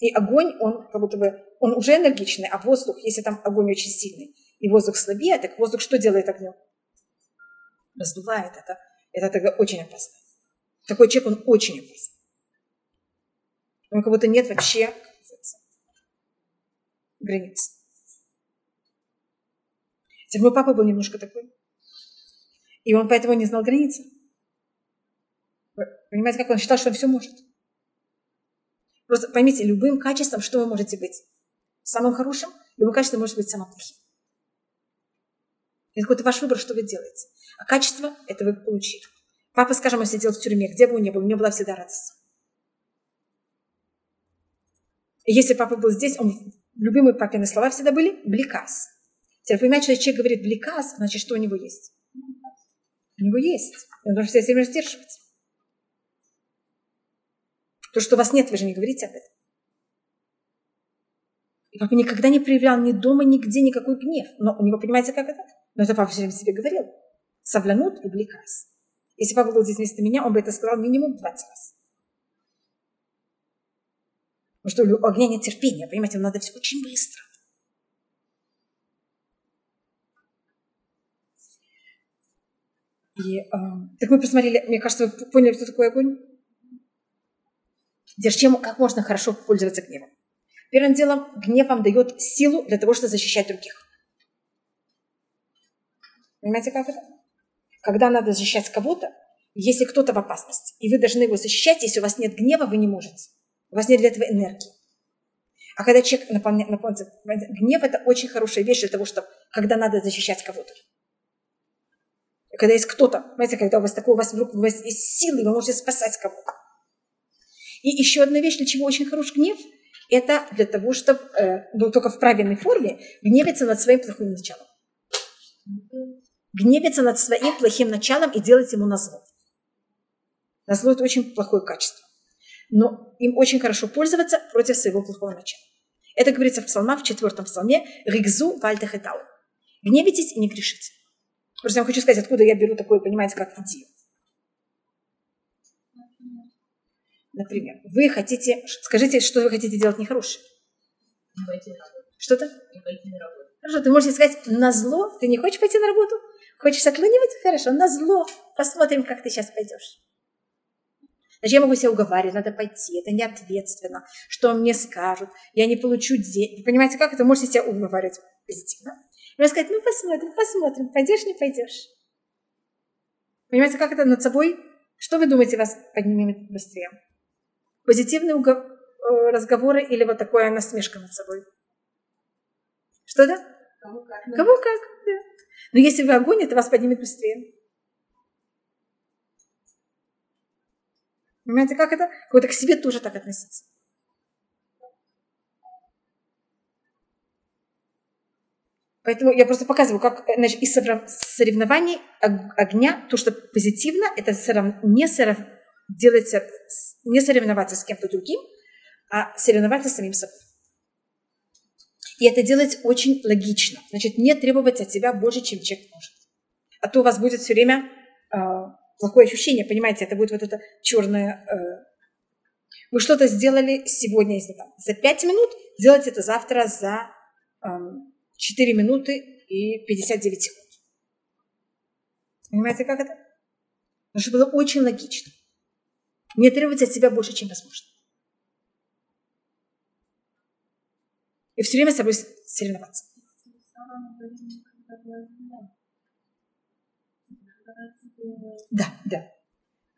И огонь, он как будто бы, он уже энергичный, а воздух, если там огонь очень сильный, и воздух слабее, так воздух что делает огнем? Раздувает это. Это тогда очень опасно. Такой человек, он очень опасный. У него как будто нет вообще границ. Теперь мой папа был немножко такой. И он поэтому не знал границы. Понимаете, как он считал, что он все может. Просто поймите, любым качеством, что вы можете быть? Самым хорошим, любым качеством может быть самым плохим. Это какой-то ваш выбор, что вы делаете. А качество – это вы получили. Папа, скажем, сидел в тюрьме, где бы он ни был, у него была всегда радость. Если папа был здесь, он, любимые папины слова всегда были «бликас». Теперь понимаете, что человек говорит «бликас», значит, что у него есть? У него есть. Он должен себя время сдерживать. То, что у вас нет, вы же не говорите об этом. И папа никогда не проявлял ни дома, нигде никакой гнев. Но у него, понимаете, как это? Но это папа все время себе говорил. Савлянут и бликас. Если папа был здесь вместо меня, он бы это сказал минимум 20 раз. Потому что у огня нет терпения, понимаете, надо все очень быстро. И, э, так мы посмотрели, мне кажется, вы поняли, кто такой огонь? Чем, как можно хорошо пользоваться гневом? Первым делом, гнев вам дает силу для того, чтобы защищать других. Понимаете, как это? Когда надо защищать кого-то, если кто-то в опасности, и вы должны его защищать, если у вас нет гнева, вы не можете. У вас нет для этого энергии. А когда человек наполняет, наполняется, гнев это очень хорошая вещь для того, чтобы, когда надо защищать кого-то. Когда есть кто-то, понимаете, когда у вас такой, у вас вдруг у вас есть силы, вы можете спасать кого-то. И еще одна вещь, для чего очень хорош гнев, это для того, чтобы, э, ну, только в правильной форме, гневиться над своим плохим началом. Гневиться над своим плохим началом и делать ему назло. Назло – это очень плохое качество. Но им очень хорошо пользоваться против своего плохого начала. Это говорится в псалмах, в четвертом псалме «Ригзу вальтахетау». Гневитесь и не грешите. Просто я вам хочу сказать, откуда я беру такое, понимаете, как идею. Например, вы хотите, скажите, что вы хотите делать нехорошее. Не пойти на работу. Что-то? Не пойти на работу. Хорошо, ты можешь сказать, на зло, ты не хочешь пойти на работу? Хочешь отлынивать? Хорошо, на зло. Посмотрим, как ты сейчас пойдешь. Значит, я могу себя уговаривать, надо пойти, это не ответственно, что мне скажут, я не получу денег. Вы понимаете, как это? Можете себя уговаривать позитивно. И сказать, ну посмотрим, посмотрим, пойдешь, не пойдешь. Понимаете, как это над собой? Что вы думаете, вас поднимет быстрее? Позитивные угов... Э, разговоры или вот такое насмешка над собой? Что да? Кому как. Кого как? Но если вы огонь, это вас поднимет быстрее. Понимаете, как это? Вот к себе тоже так относиться. Поэтому я просто показываю, как значит, из соревнований огня, то, что позитивно, это не сорев... делается, не соревноваться с кем-то другим, а соревноваться с самим собой. И это делать очень логично. Значит, не требовать от себя больше, чем человек может. А то у вас будет все время э, плохое ощущение, понимаете, это будет вот это черное... Э, вы что-то сделали сегодня, если там, за 5 минут, сделайте это завтра за э, 4 минуты и 59 секунд. Понимаете, как это? Потому что было очень логично. Не требовать от себя больше, чем возможно. И все время с собой соревноваться. Да, да.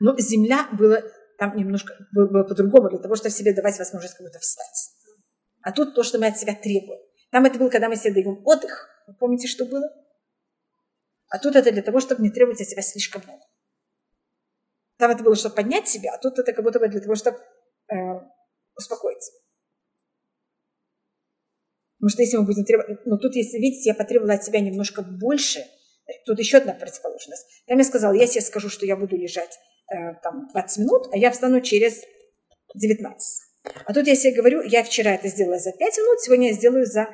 Но земля была там немножко было, было по-другому, для того, чтобы себе давать возможность кому-то встать. А тут то, что мы от себя требуем. Там это было, когда мы себе даем отдых. Вы помните, что было? А тут это для того, чтобы не требовать от себя слишком много. Там это было, чтобы поднять себя, а тут это как будто бы для того, чтобы э, успокоиться. Потому что если мы будем требовать... Ну, тут, если видите, я потребовала от себя немножко больше, тут еще одна противоположность. Там я сказала, я себе скажу, что я буду лежать э, там 20 минут, а я встану через 19. А тут я себе говорю, я вчера это сделала за 5 минут, сегодня я сделаю за 4,59.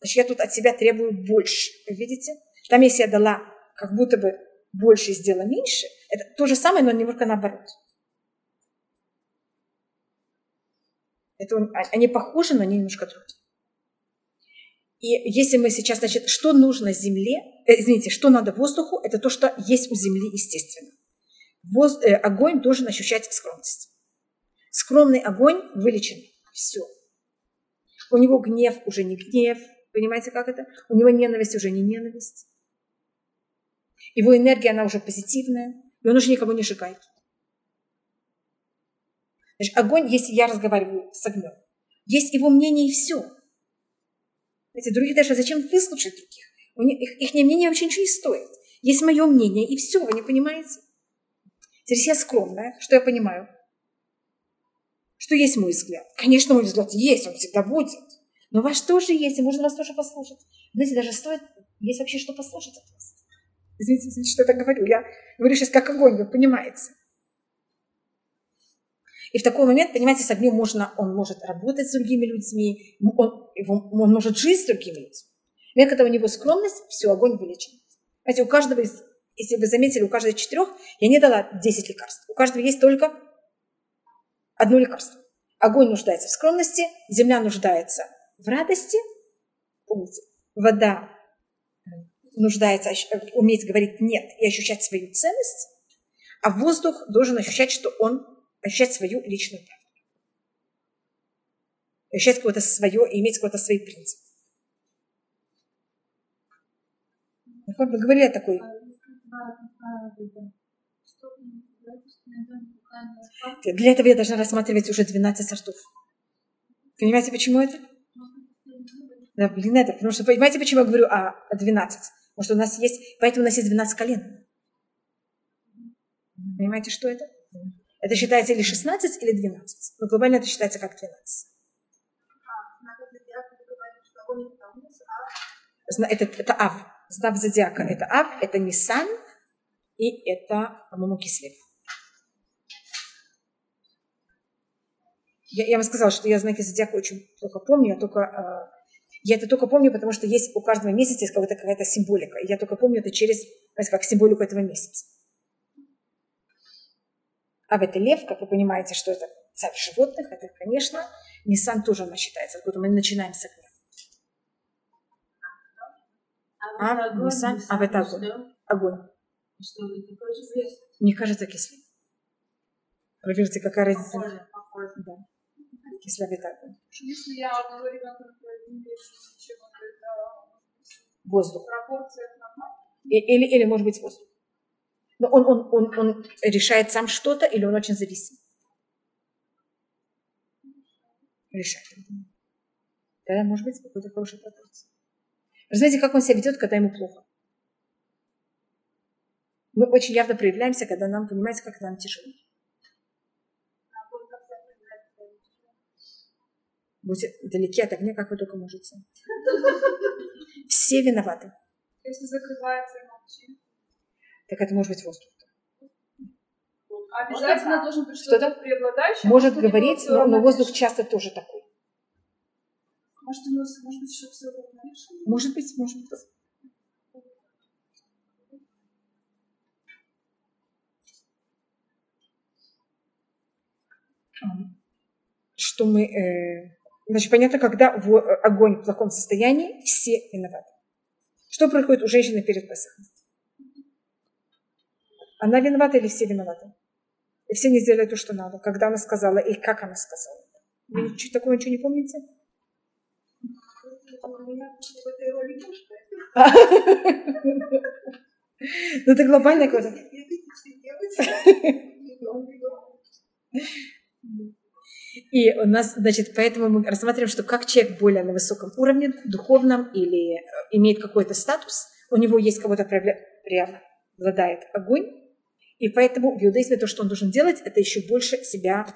Значит, я тут от себя требую больше. Видите? Там, если я дала как будто бы больше сделала меньше, это то же самое, но немножко наоборот. Это, а, они похожи, но они немножко другие. И если мы сейчас, значит, что нужно Земле, э, извините, что надо воздуху, это то, что есть у Земли естественно. Воз, э, огонь должен ощущать скромность. Скромный огонь вылечен. Все. У него гнев уже не гнев. Понимаете, как это? У него ненависть уже не ненависть. Его энергия, она уже позитивная. И он уже никого не сжигает. Значит, огонь, если я разговариваю с огнем, есть его мнение и все. Знаете, других даже зачем выслушать других? У них, их, их мнение вообще ничего не стоит. Есть мое мнение, и все, вы не понимаете? Теперь я скромная, что я понимаю? Что есть мой взгляд? Конечно, мой взгляд есть, он всегда будет. Но ваш тоже есть, и можно вас тоже послушать. Знаете, даже стоит, есть вообще что послушать от вас. Извините, извините, что я так говорю. Я говорю сейчас как огонь, вы понимаете. И в такой момент, понимаете, с огнем можно, он может работать с другими людьми, он, он может жить с другими людьми. Но когда у него скромность, все, огонь вылечен. Знаете, у каждого из, если вы заметили, у каждого из четырех я не дала 10 лекарств. У каждого есть только одно лекарство. Огонь нуждается в скромности, земля нуждается в радости, помните, вода нуждается уметь говорить «нет» и ощущать свою ценность, а воздух должен ощущать, что он ощущать свою личную правду. Ощущать какое-то свое, иметь какой-то свой принцип. Мы говорили о такой для этого я должна рассматривать уже 12 сортов. Понимаете, почему это? Да, блин, это, потому что, понимаете, почему я говорю о 12? Потому что у нас есть, поэтому у нас есть 12 колен. Понимаете, что это? Это считается или 16, или 12. Но глобально это считается как 12. Это, это Ав. Знак зодиака это Ав, это Нисан и это, по-моему, Кислев. Я, я вам сказала, что я знаки зодиака очень плохо помню, я только э, я это только помню, потому что есть у каждого месяца есть какая-то, какая-то символика. Я только помню это через, знаете, как символику этого месяца. А в это лев, как вы понимаете, что это царь животных, это, конечно, Ниссан тоже она считается, откуда мы начинаем с огня. А, Ниссан, а в это огонь. Огонь. Мне кажется, кислый. Проверьте, какая разница. Да. Кисловый огонь. Если я одного ребенка не чем это воздух. Пропорция или, или, может быть, воздух. Но он, он, он, он решает сам что-то или он очень зависим? Решает. Тогда может быть какой-то хороший пропорция. Вы знаете, как он себя ведет, когда ему плохо? Мы очень явно проявляемся, когда нам, понимаете, как нам тяжело. Будьте далеки от огня, как вы только можете. Все виноваты. Если закрывается и молчит. Так это может быть воздух. Обязательно должен быть что-то что преобладающее. Может говорить, но, но воздух часто тоже такой. Может, у нас, может быть, еще все равновешено? Может быть, может быть. Что мы... Э, значит, понятно, когда в, огонь в плохом состоянии, все виноваты. Что происходит у женщины перед Песохом? Она виновата или все виноваты? И все не сделали то, что надо, когда она сказала и как она сказала. Вы ничего, такого ничего не помните? Ну это глобальная какое-то. И у нас, значит, поэтому мы рассматриваем, что как человек более на высоком уровне, духовном или э, имеет какой-то статус, у него есть кого-то преобладает огонь, и поэтому в иудаизме то, что он должен делать, это еще больше себя,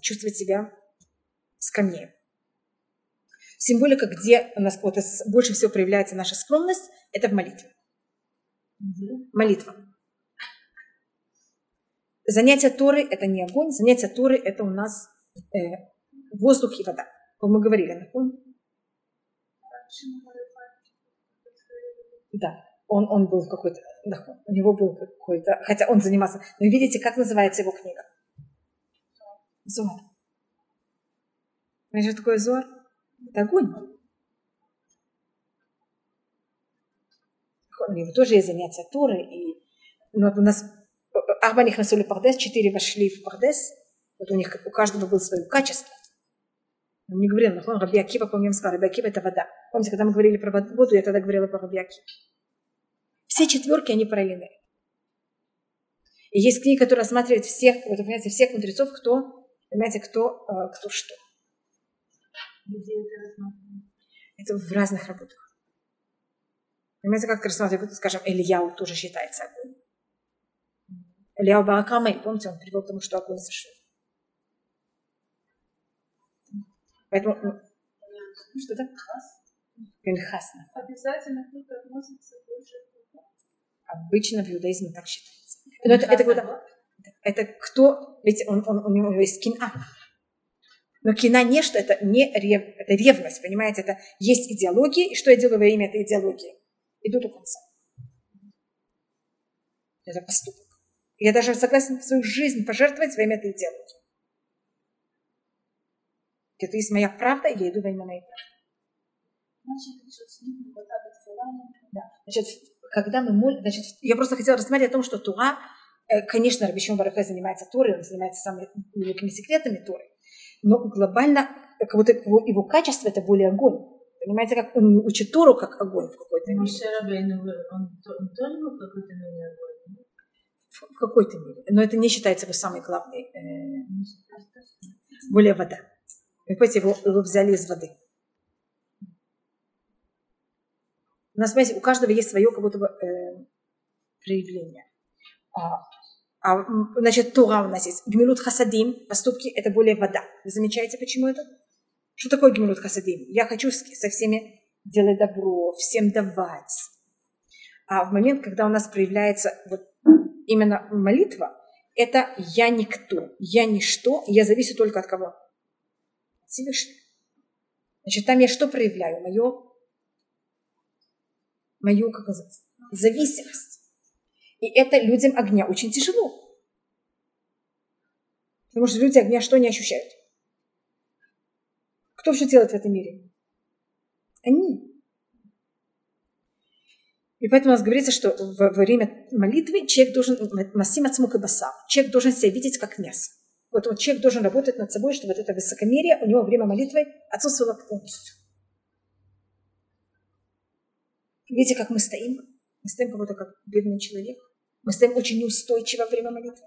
чувствовать себя скромнее. Символика, где у нас вот больше всего проявляется наша скромность, это в молитве. Молитва. Занятие Торы – это не огонь, занятие Торы – это у нас э, воздух и вода. Мы говорили, на Да, он, он был какой-то, у него был какой-то, хотя он занимался. Но видите, как называется его книга? Зор. Знаете, что такое зор? Это огонь. У него тоже есть занятия Торы, и ну, вот у нас Арба них насули Пардес, четыре вошли в Пардес, вот у них у каждого было свое качество. Он не говорил, нахон Раби Акива, помню, сказал, Раби Акива это вода. Помните, когда мы говорили про воду, я тогда говорила про Раби Акива. Все четверки, они параллельны. И есть книга, которая рассматривает всех, вот, понимаете, всех мудрецов, кто, понимаете, кто, э, кто что. это в разных работах. Понимаете, как рассматривают, скажем, Ильяу тоже считается огонь. Ильяу Баракамей, помните, он привел к тому, что огонь сошел. Поэтому, ну, что это? Пинхасна. Обязательно кто-то относится больше Обычно в иудаизме так считается. Но это, это, это, это кто, ведь он, он, у него есть кина. Но кина не что, это не рев, это ревность, понимаете, это есть идеология, и что я делаю во имя этой идеологии? Иду до конца. Это поступок. Я даже согласен свою жизнь пожертвовать во имя этой идеологии. Это есть моя правда, и я иду во имя моей правды. Да. Значит, когда мы молим, значит, я просто хотела рассмотреть о том, что Тура Э, Конечно, Рабишон Барахе занимается Торой, он занимается самыми великими секретами Торы. Но глобально, э, как будто его, его качество это более огонь. Понимаете, как он учит Тору как огонь в какой-то мере. Моше Рабейну, он то- он тоже был какой-то мере огонь? В в какой-то мере. Но это не считается его самый главный. э, более вода. Вы понимаете, его, его взяли из воды. У нас, понимаете, у каждого есть свое как будто бы э, проявление. А, а, значит, Тора у нас есть. Гмилут хасадим, поступки, это более вода. Вы замечаете, почему это? Что такое гмилут хасадим? Я хочу со всеми делать добро, всем давать. А в момент, когда у нас проявляется вот именно молитва, это я никто, я ничто, я зависю только от кого? От Всевышнего. Значит, там я что проявляю? Мое, мою, как называется, зависимость. И это людям огня очень тяжело. Потому что люди огня что не ощущают? Кто все делает в этом мире? Они. И поэтому у нас говорится, что во время молитвы человек должен масим ацмук и басав. Человек должен себя видеть как мясо. Вот, вот человек должен работать над собой, чтобы вот это высокомерие у него во время молитвы отсутствовало полностью. Видите, как мы стоим? Мы стоим как будто как бедный человек. Мы стоим очень неустойчиво во время молитвы.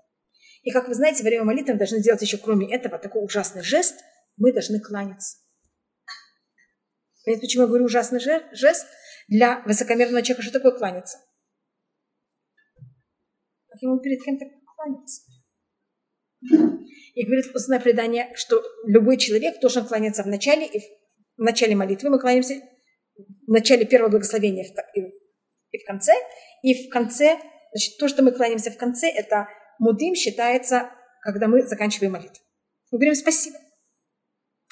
И как вы знаете, во время молитвы мы должны делать еще кроме этого такой ужасный жест. Мы должны кланяться. Понимаете, почему я говорю ужасный же- жест? Для высокомерного человека что такое кланяться? Как ему перед кем-то кланяться. И говорит устное предание, что любой человек должен кланяться в начале и в начале молитвы. Мы кланяемся в начале первого благословения и, в конце. И в конце, значит, то, что мы кланяемся в конце, это мудим считается, когда мы заканчиваем молитву. Мы говорим спасибо.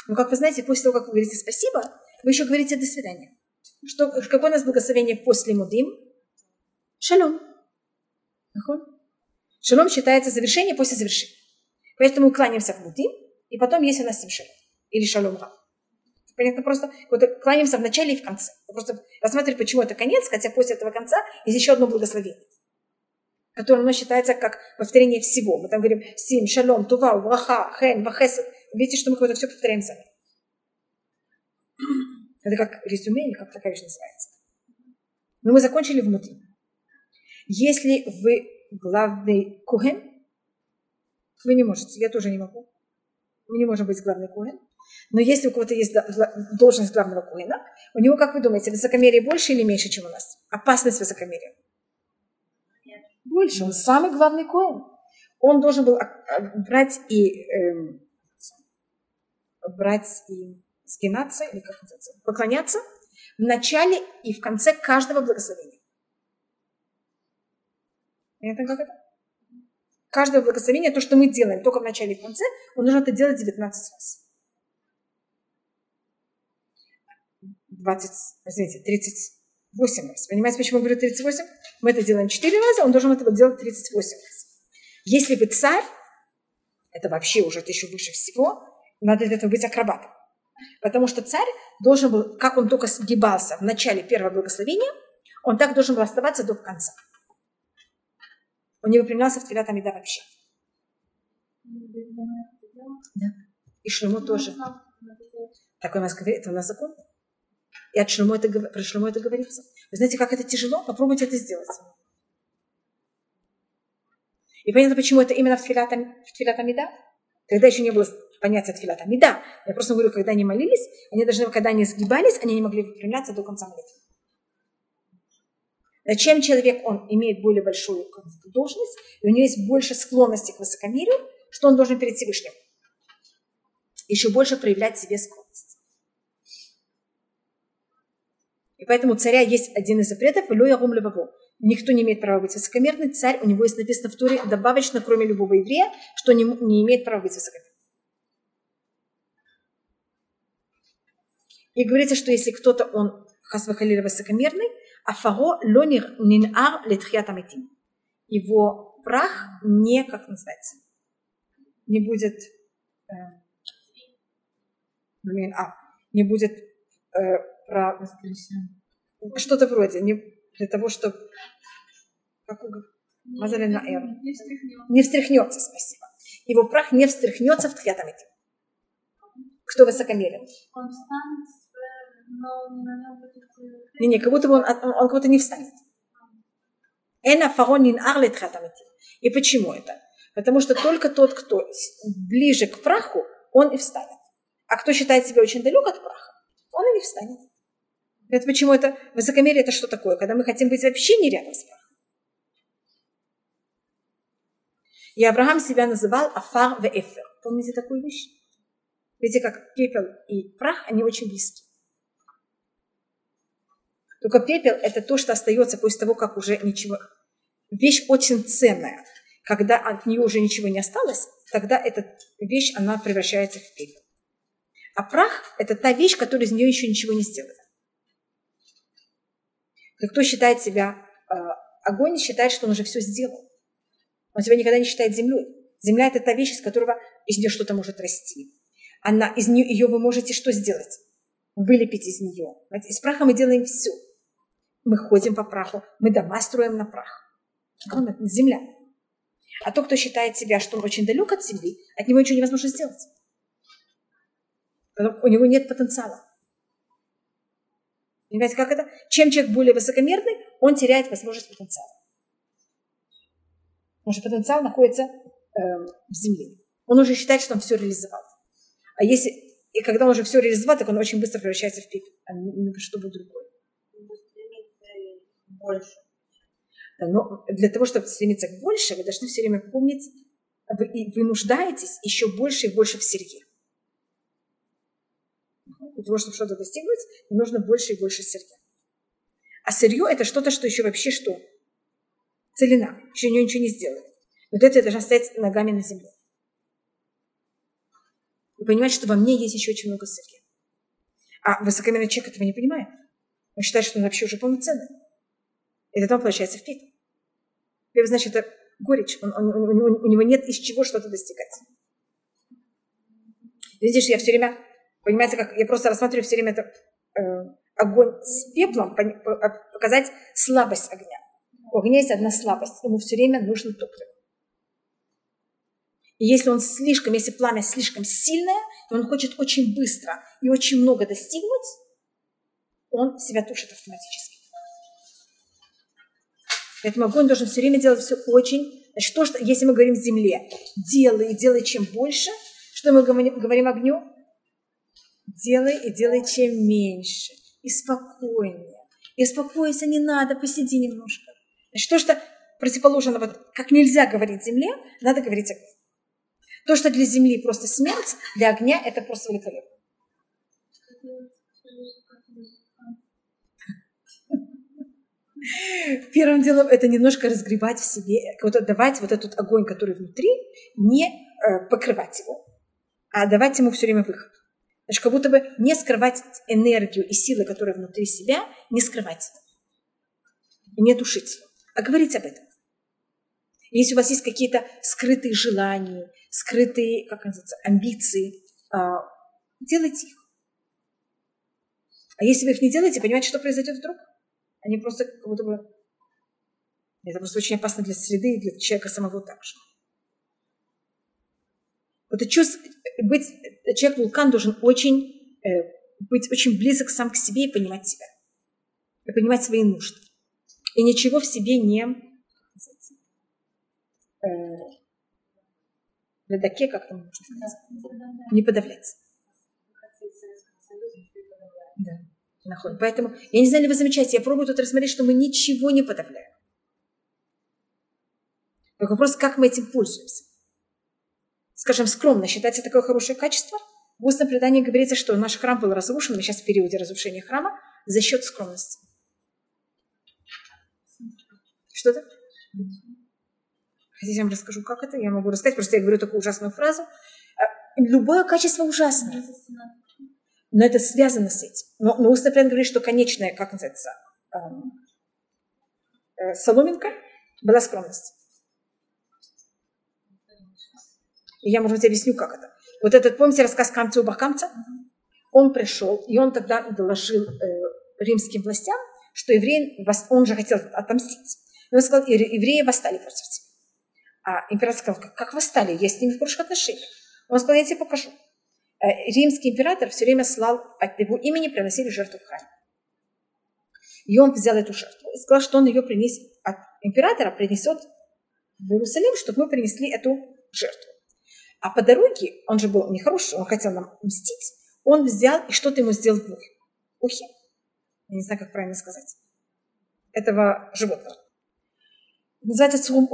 Но, как вы знаете, после того, как вы говорите спасибо, вы еще говорите до свидания. Что, какое у нас благословение после мудим? Шалом. Шалом считается завершение после завершения. Поэтому мы кланяемся в мудим, и потом есть у нас сим шалом. Или шалом рав. Понятно, просто вот кланяемся в начале и в конце. Просто рассматривать, почему это конец, хотя после этого конца есть еще одно благословение, которое оно считается как повторение всего. Мы там говорим сим, шалом, тува, враха, хен, вахесед. Видите, что мы какое-то все повторяем сами. Это как резюме или как такая вещь называется. Но мы закончили в муди. Если вы главный куген, вы не можете, я тоже не могу. Мы не можем быть главный куген. Но если у кого-то есть должность главного кугена, у него, как вы думаете, высокомерие больше или меньше, чем у нас? Опасность высокомерия. Больше. Он самый главный куэн. Он должен был брать и эм, брать и сгинаться, или как называется, поклоняться в начале и в конце каждого благословения. Понятно, как это? Каждое благословение, то, что мы делаем только в начале и в конце, он должен это делать 19 раз. 20, извините, 38 раз. Понимаете, почему я говорю 38? Мы это делаем 4 раза, он должен это делать 38 раз. Если вы царь, это вообще уже это еще выше всего, надо для этого быть акробатом. Потому что царь должен был, как он только сгибался в начале первого благословения, он так должен был оставаться до конца. Он не выпрямлялся в Твилят Амида вообще. И Шлему тоже. Так у нас это у нас закон. И от Шлему это, про Шлему это говорится. Вы знаете, как это тяжело? Попробуйте это сделать. И понятно, почему это именно в Тфилат, Ам- в Тфилат Амида? Тогда еще не было понятия Тфилат Амида. Я просто говорю, когда они молились, они должны, когда они сгибались, они не могли выпрямляться до конца молитвы. А Чем человек, он имеет более большую должность, и у него есть больше склонности к высокомерию, что он должен перед Всевышним? Еще больше проявлять себе скромность. И поэтому у царя есть один из запретов «Лё ягум леваво». Никто не имеет права быть высокомерным. Царь, у него есть написано в Туре добавочно, кроме любого еврея, что не, не имеет права быть высокомерным. И говорится, что если кто-то, он хасвахалиля высокомерный, а фаго ло нинар летхият амитим. Его прах не, как называется, не будет, э, блин, а, не будет э, про- что-то вроде, не для того, чтобы как, вы г- Мазалин Маэр. Не встряхнет. Не встряхнется, спасибо. Его прах не встряхнется в Тхьятамите. Кто высокомерен? Он встанет, но на нем будет... Не, не, как будто бы он, он, он как будто не встанет. Эна фаронин арлет хатамити. И почему это? Потому что только тот, кто ближе к праху, он и встанет. А кто считает себя очень далек от праха, он и не встанет. Это почему это высокомерие это что такое? Когда мы хотим быть вообще не рядом с прахом. И Авраам себя называл Афар в Эфер. Помните такую вещь? Видите, как пепел и прах, они очень близки. Только пепел – это то, что остается после того, как уже ничего... Вещь очень ценная. Когда от нее уже ничего не осталось, тогда эта вещь, она превращается в пепел. А прах – это та вещь, которая из нее еще ничего не сделана. Кто считает себя... э, огонь считает, что он уже все сделал. Он себя никогда не считает землей. Земля – это та вещь, из которого из нее что-то может расти. Она, из нее, ее вы можете что сделать? Вылепить из нее. Из праха мы делаем все. Мы ходим по праху, мы дома строим на прах. Он земля. А тот, кто считает себя, что он очень далек от земли, от него ничего невозможно сделать. У него нет потенциала. Понимаете, как это? Чем человек более высокомерный, он теряет возможность потенциала. Потому что потенциал находится эм, в земле. Он уже считает, что он все реализовал. А если и когда он уже все реализовал, так он очень быстро превращается в пепел, а не, во что-то другое. больше. Да, но для того, чтобы стремиться к больше, вы должны все время помнить, вы, вы нуждаетесь еще больше и больше в сырье. Того, чтобы что-то достигнуть, нужно больше и больше сырья. А сырье это что-то, что еще вообще что? Целина. Еще нее ничего не сделали. Вот это я должна стоять ногами на земле. И понимать, что во мне есть еще очень много сырья. А высокомерный человек этого не понимает. Он считает, что он вообще уже полноценный. И тогда он получается в пепел. Пепел значит, это горечь. Он- он- он- у него нет из чего что-то достигать. Видишь, я все время, понимаете, как я просто рассматриваю все время это э, огонь с пеплом, а- показать слабость огня. У огня есть одна слабость. Ему все время нужно топливо. И если он слишком, если пламя слишком сильное, и он хочет очень быстро и очень много достигнуть, он себя тушит автоматически. Поэтому огонь должен все время делать все очень... Значит, то, что, если мы говорим земле, делай делай чем больше, что мы говорим огню? Делай и делай чем меньше. И спокойнее. И успокойся не надо, посиди немножко. Значит, то, что противоположно, вот, как нельзя говорить земле, надо говорить огню. То, что для земли просто смерть, для огня это просто великолепно. Первым делом это немножко разгребать в себе, вот давать вот этот огонь, который внутри, не э, покрывать его, а давать ему все время выход. Значит, как будто бы не скрывать энергию и силы, которые внутри себя, не скрывать и не тушить, а говорить об этом. Если у вас есть какие-то скрытые желания, скрытые, как называется, амбиции, а, делайте их. А если вы их не делаете, понимаете, что произойдет вдруг? Они просто как будто бы... Это просто очень опасно для среды и для человека самого также. Это чувство, быть, человек-вулкан должен очень, э, быть очень близок сам к себе и понимать себя. И понимать свои нужды. И ничего в себе не... Э, ледаке, как там можно сказать? Не подавлять. Да. Поэтому, я не знаю, ли вы замечаете, я пробую тут рассмотреть, что мы ничего не подавляем. Только вопрос, как мы этим пользуемся. Скажем, скромно считается такое хорошее качество. В устном предании говорится, что наш храм был разрушен, мы сейчас в периоде разрушения храма, за счет скромности. Что-то? Хотите, я вам расскажу, как это? Я могу рассказать, просто я говорю такую ужасную фразу. А, Любое качество ужасное. Но это связано с этим. Но, но устный преданный говорит, что конечная, как называется, эм, э, соломинка была скромность. Я, может быть, объясню, как это. Вот этот, помните рассказ Камца у Бахкамца? Он пришел, и он тогда доложил э, римским властям, что еврей, он же хотел отомстить, И он сказал, евреи восстали против тебя. А император сказал, как, как восстали? Я с ними в хороших отношениях. Он сказал, я тебе покажу. Э, римский император все время слал от его имени, приносили жертву в храме. И он взял эту жертву и сказал, что он ее принесет, от императора принесет в Иерусалим, чтобы мы принесли эту жертву. А по дороге, он же был нехороший, он хотел нам мстить, он взял и что-то ему сделал в ухе. ухе. Я не знаю, как правильно сказать. Этого животного. Называется цум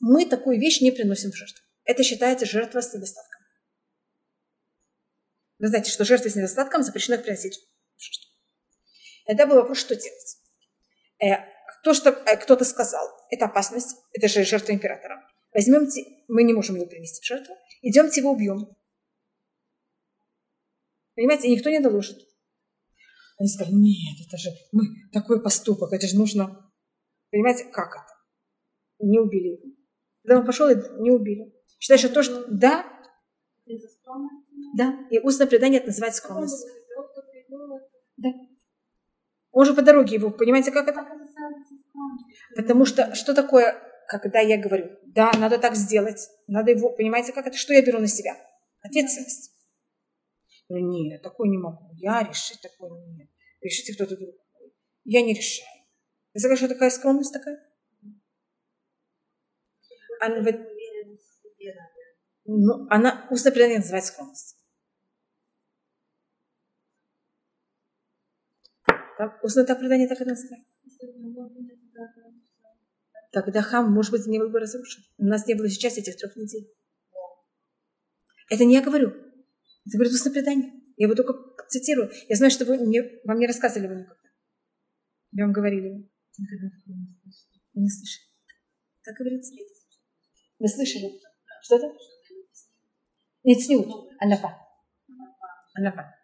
Мы такую вещь не приносим в жертву. Это считается жертва с недостатком. Вы знаете, что жертвы с недостатком запрещено приносить в жертву. Это был вопрос, что делать. Э, то, что э, кто-то сказал, это опасность, это же жертва императора. Возьмемте, мы не можем его принести в жертву, идемте его убьем. Понимаете, и никто не доложит. Они сказали, нет, это же мы, такой поступок, это же нужно. Понимаете, как это? Не убили его. Когда он пошел, и не убили. Считаю, что то, что да, да, и устное предание это называется скромность. Да. Он же по дороге его, понимаете, как это? Потому что что такое, когда я говорю, да, надо так сделать, надо его, понимаете, как это, что я беру на себя? Ответственность. Нет, такое не могу. Я решить такое нет. Решите кто-то другой. Я не решаю. Знаете, что такая скромность такая? Она, ну, она устное предание называется скромность. Там устное предание так и называется. Тогда хам, может быть, не был бы разрушен. У нас не было сейчас этих трех недель. Это не я говорю. Это говорит устное предание. Я его только цитирую. Я знаю, что вы мне, вам не рассказывали его никогда. Я вам говорили. Вы не слышали. Как говорится? Вы слышали? Что это? Нет, снют. Анафа. Анафа.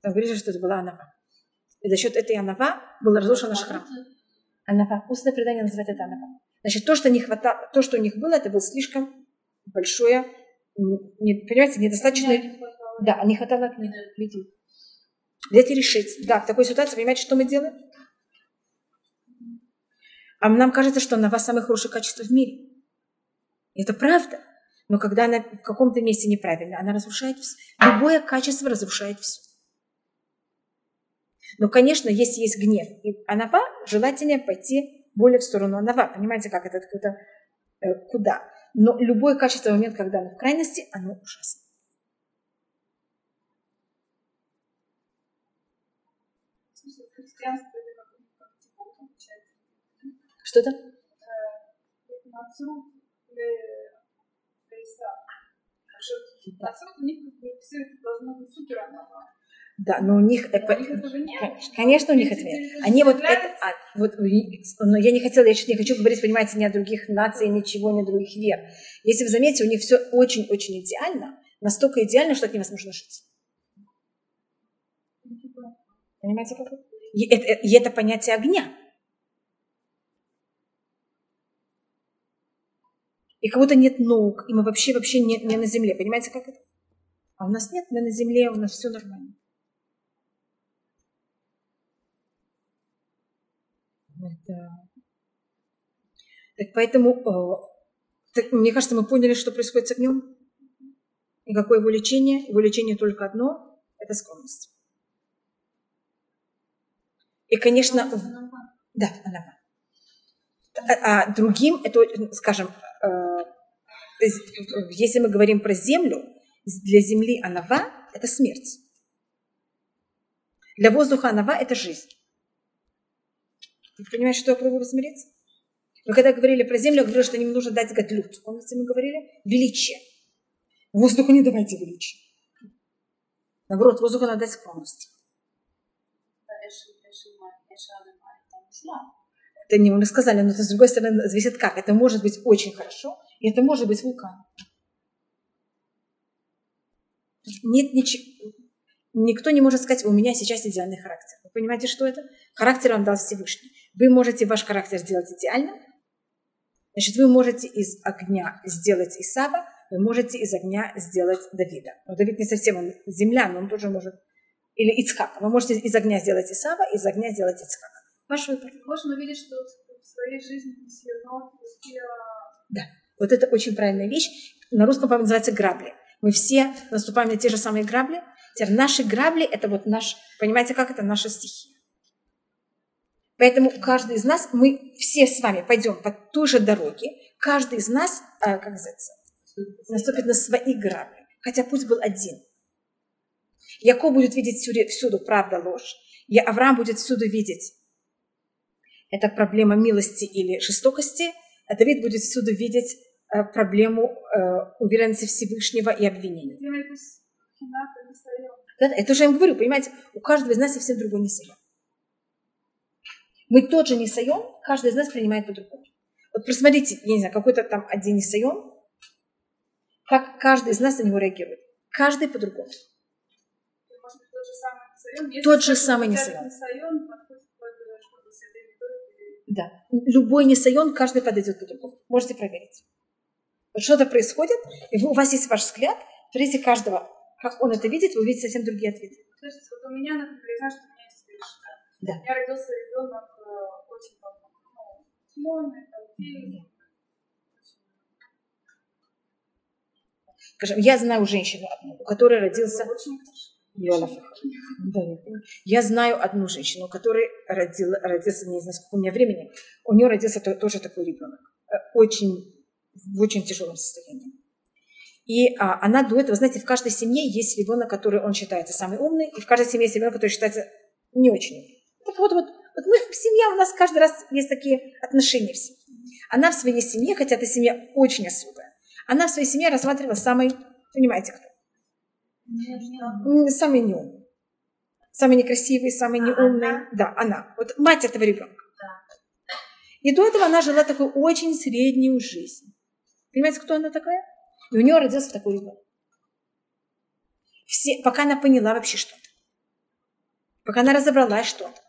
Там говорится, что это была анафа. И за счет этой анафа был разрушен наш храм. Анафа. Устное предание называет это анафа. Значит, то, что, не хватало, то, что у них было, это было слишком большое, не, понимаете, недостаточно... Да, не хватало людей. Взять и решить. Да, в такой ситуации, понимаете, что мы делаем? А нам кажется, что она вас самое хорошее качество в мире. Это правда. Но когда она в каком-то месте неправильно, она разрушает все. Любое качество разрушает все. Но, конечно, если есть гнев и анава, желательнее пойти более в сторону анава. Понимаете, как это куда? Э, куда? Но любое качество момент, когда оно в крайности, оно ужасно. Что-то? Да, но у них, это, конечно, у них это Они вот это, а, вот, но я не хотела, я сейчас не хочу говорить, понимаете, ни о других нациях, ничего, ни о других вер. Если вы заметите, у них все очень-очень идеально, настолько идеально, что от невозможно жить. Понимаете, как это? И это, и это понятие огня. И как будто нет ног, и мы вообще, вообще не, не на земле. Понимаете, как это? А у нас нет, мы на земле, у нас все нормально. Это... Так поэтому, э, так, мне кажется, мы поняли, что происходит с огнем. И какое его лечение. Его лечение только одно – это скромность. И, конечно, да, она. А, а другим, это, скажем, э, если мы говорим про землю, для земли анава – это смерть. Для воздуха анава – это жизнь. Вы понимаете, что я пробую посмотреться? Мы когда говорили про землю, я говорила, что им нужно дать гадлют. Помните, мы говорили? Величие. Воздуху не давайте величие. Наоборот, воздуху надо дать скромность. Это не мы сказали, но это с другой стороны зависит как. Это может быть очень хорошо, и это может быть вулкан. Нет ничего. Никто не может сказать, у меня сейчас идеальный характер. Вы понимаете, что это? Характер вам дал Всевышний. Вы можете ваш характер сделать идеально. Значит, вы можете из огня сделать Исава, вы можете из огня сделать Давида. Но Давид не совсем он земля, но он тоже может... Или Ицхака. Вы можете из огня сделать Исава, из огня сделать Ицхака. Ваш выбор. Можно увидеть, что в своей жизни равно успела Вот это очень правильная вещь. На русском, по называется грабли. Мы все наступаем на те же самые грабли. Теперь наши грабли – это вот наш, понимаете, как это наша стихия. Поэтому каждый из нас, мы все с вами пойдем по той же дороге, каждый из нас, э, как называется, наступит на свои грабли, хотя путь был один. Яков будет видеть всюду, всюду правда, ложь, и Авраам будет всюду видеть это проблема милости или жестокости, а Давид будет всюду видеть э, проблему э, уверенности Всевышнего и обвинения. Это же я вам говорю, понимаете, у каждого из нас совсем другой несайон. Мы тот же несайон, каждый из нас принимает по-другому. Вот посмотрите, я не знаю, какой-то там один несайон, как каждый из нас на него реагирует. Каждый по-другому. Тот же самый несайон. Да. Любой несайон, каждый подойдет по-другому. Можете проверить. Вот что-то происходит, и у вас есть ваш взгляд, смотрите каждого, как он это видит, вы увидите совсем другие ответы. Слушайте, вот у меня, например, я знаю, что у меня есть вещь. Да. Меня родился ребенок э, очень ну, смольный, там, Скажем, я знаю женщину одну, у которой родился... Очень хорошо. Да, я знаю одну женщину, у которой родил, родился, не знаю, сколько у меня времени, у нее родился тоже такой ребенок. Э, очень, в очень тяжелом состоянии. И а, она до этого, знаете, в каждой семье есть ребенок, который он считается самый умный, и в каждой семье есть ребенок, который считается не очень умный. Так вот, вот, вот мы, семья у нас каждый раз есть такие отношения в семье. Она в своей семье, хотя эта семья очень особая, она в своей семье рассматривала самый, понимаете кто? Самый неумный. Самый некрасивый, самый неумный. Да, она. Вот мать этого ребенка. И до этого она жила такую очень среднюю жизнь. Понимаете, кто она такая? И у нее родился такой ребенок. Все, пока она поняла вообще что-то. Пока она разобралась что-то.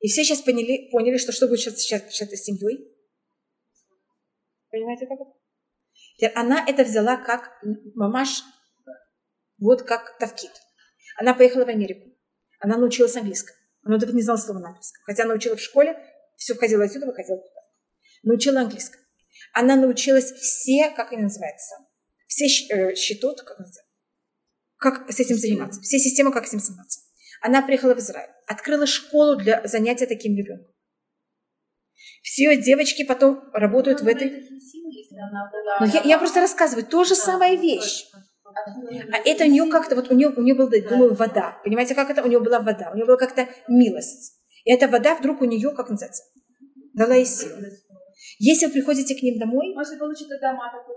И все сейчас поняли, поняли что что будет сейчас, сейчас, сейчас с семьей. Понимаете, как это? Она это взяла как мамаш вот как Тавкит. Она поехала в Америку. Она научилась английскому. Она даже не знала слова на английском. Хотя она учила в школе, все входило отсюда, выходило туда. Научила английскому. Она научилась все, как они называются, все э, счетут, как как с этим заниматься, все системы, как с этим заниматься. Она приехала в Израиль, открыла школу для занятия таким ребенком. Все ее девочки потом работают в этой... Но я, я просто рассказываю, то же самая вещь. А это у нее как-то, вот у нее, у нее была, думаю, вода. Понимаете, как это? У нее была вода, у нее была как-то милость. И эта вода вдруг у нее, как называется, дала ей силу. Если вы приходите к ним домой, Может получить дома такой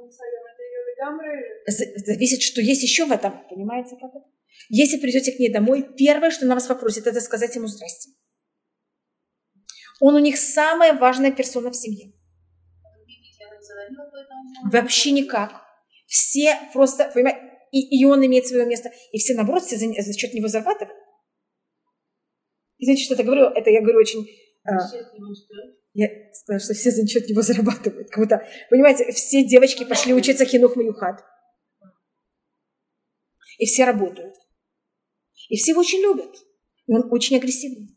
Зависит, что есть еще в этом, понимаете, как это? Если придете к ней домой, первое, что она вас попросит, это сказать ему здрасте. Он у них самая важная персона в семье. Вообще никак. Все просто, понимаете, и, и он имеет свое место, и все, наоборот, все за, за счет него зарабатывают. Извините, что это говорю, это я говорю очень... А, я сказала, что все за счет него зарабатывают. Как будто, понимаете, все девочки пошли учиться хинух маюхат. И все работают. И все его очень любят. И он очень агрессивный.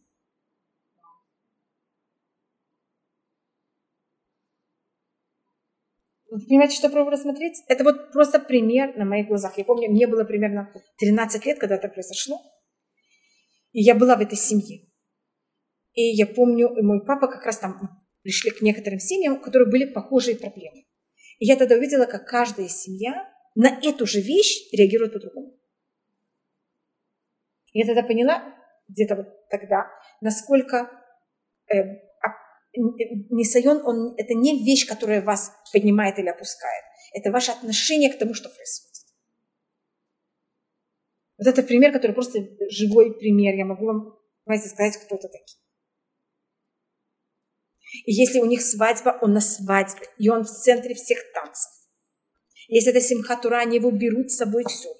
Вы понимаете, что пробую рассмотреть? Это вот просто пример на моих глазах. Я помню, мне было примерно 13 лет, когда это произошло. И я была в этой семье. И я помню, мой папа как раз там пришли к некоторым семьям, у которых были похожие проблемы. И я тогда увидела, как каждая семья на эту же вещь реагирует по-другому. Я тогда поняла, где-то вот тогда, насколько э, Нисайон, он, это не вещь, которая вас поднимает или опускает. Это ваше отношение к тому, что происходит. Вот это пример, который просто живой пример. Я могу вам, знаете, сказать, кто это такие. И если у них свадьба, он на свадьбе, и он в центре всех танцев. Если это Симхатура, они его берут с собой всюду.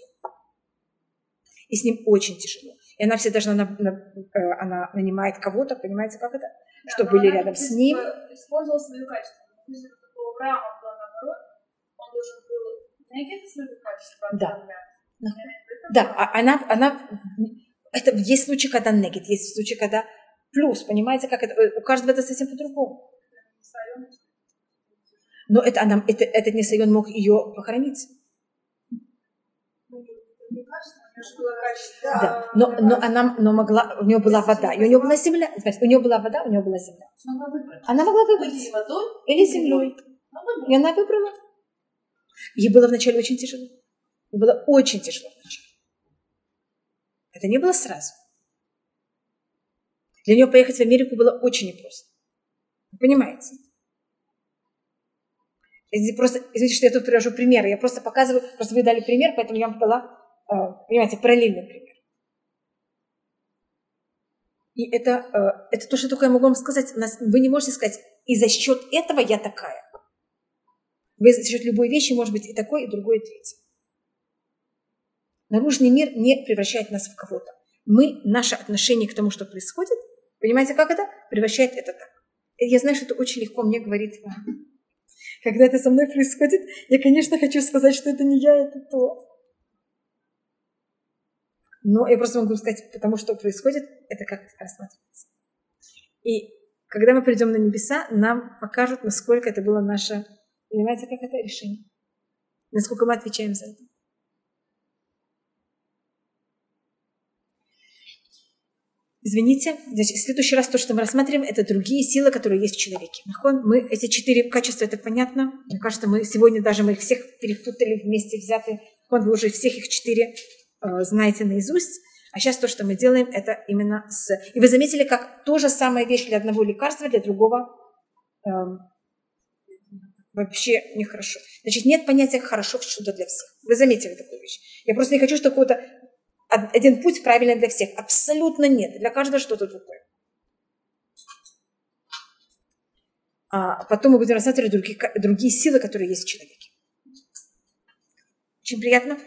И с ним очень тяжело. И она все должна, э, она нанимает кого-то, понимаете, как это? что были рядом с ним. Использовал свое качество. Наоборот, он должен был найти свое качество. Да. Да, а она, она, это есть случаи, когда негит, есть случаи, когда плюс, понимаете, как это, у каждого это совсем по-другому. Но это, она, это, этот Несайон мог ее похоронить. Да, но, но она но могла, у нее была вода, и у нее была земля. У нее была вода, у нее была земля. Она могла выбрать. Или землей. И она выбрала. Ей было вначале очень тяжело. Ей было очень тяжело вначале. Это не было сразу. Для нее поехать в Америку было очень непросто. Вы понимаете? Я просто, извините, что я тут привожу примеры. Я просто показываю, просто вы дали пример, поэтому я вам дала, э, понимаете, параллельный пример. И это, э, это то, что только я могу вам сказать. Вы не можете сказать, и за счет этого я такая. Вы за счет любой вещи может быть и такой, и другой, и третий. Наружный мир не превращает нас в кого-то. Мы, наше отношение к тому, что происходит, понимаете, как это? Превращает это так. Я знаю, что это очень легко мне говорить вам. Когда это со мной происходит, я, конечно, хочу сказать, что это не я, это то. Но я просто могу сказать, потому что происходит, это как рассматривается. И когда мы придем на небеса, нам покажут, насколько это было наше, понимаете, как это решение. Насколько мы отвечаем за это. Извините, значит, в следующий раз то, что мы рассматриваем, это другие силы, которые есть в человеке. Мы эти четыре качества, это понятно. Мне кажется, мы сегодня даже мы их всех перепутали вместе взяты. Вы уже всех их четыре э, знаете наизусть. А сейчас то, что мы делаем, это именно с... И вы заметили, как то же самая вещь для одного лекарства, для другого э, вообще нехорошо. Значит, нет понятия хорошо чудо для всех. Вы заметили такую вещь. Я просто не хочу, чтобы какого-то один путь правильный для всех. Абсолютно нет. Для каждого что-то другое. А потом мы будем рассматривать другие, другие силы, которые есть в человеке. Очень приятно.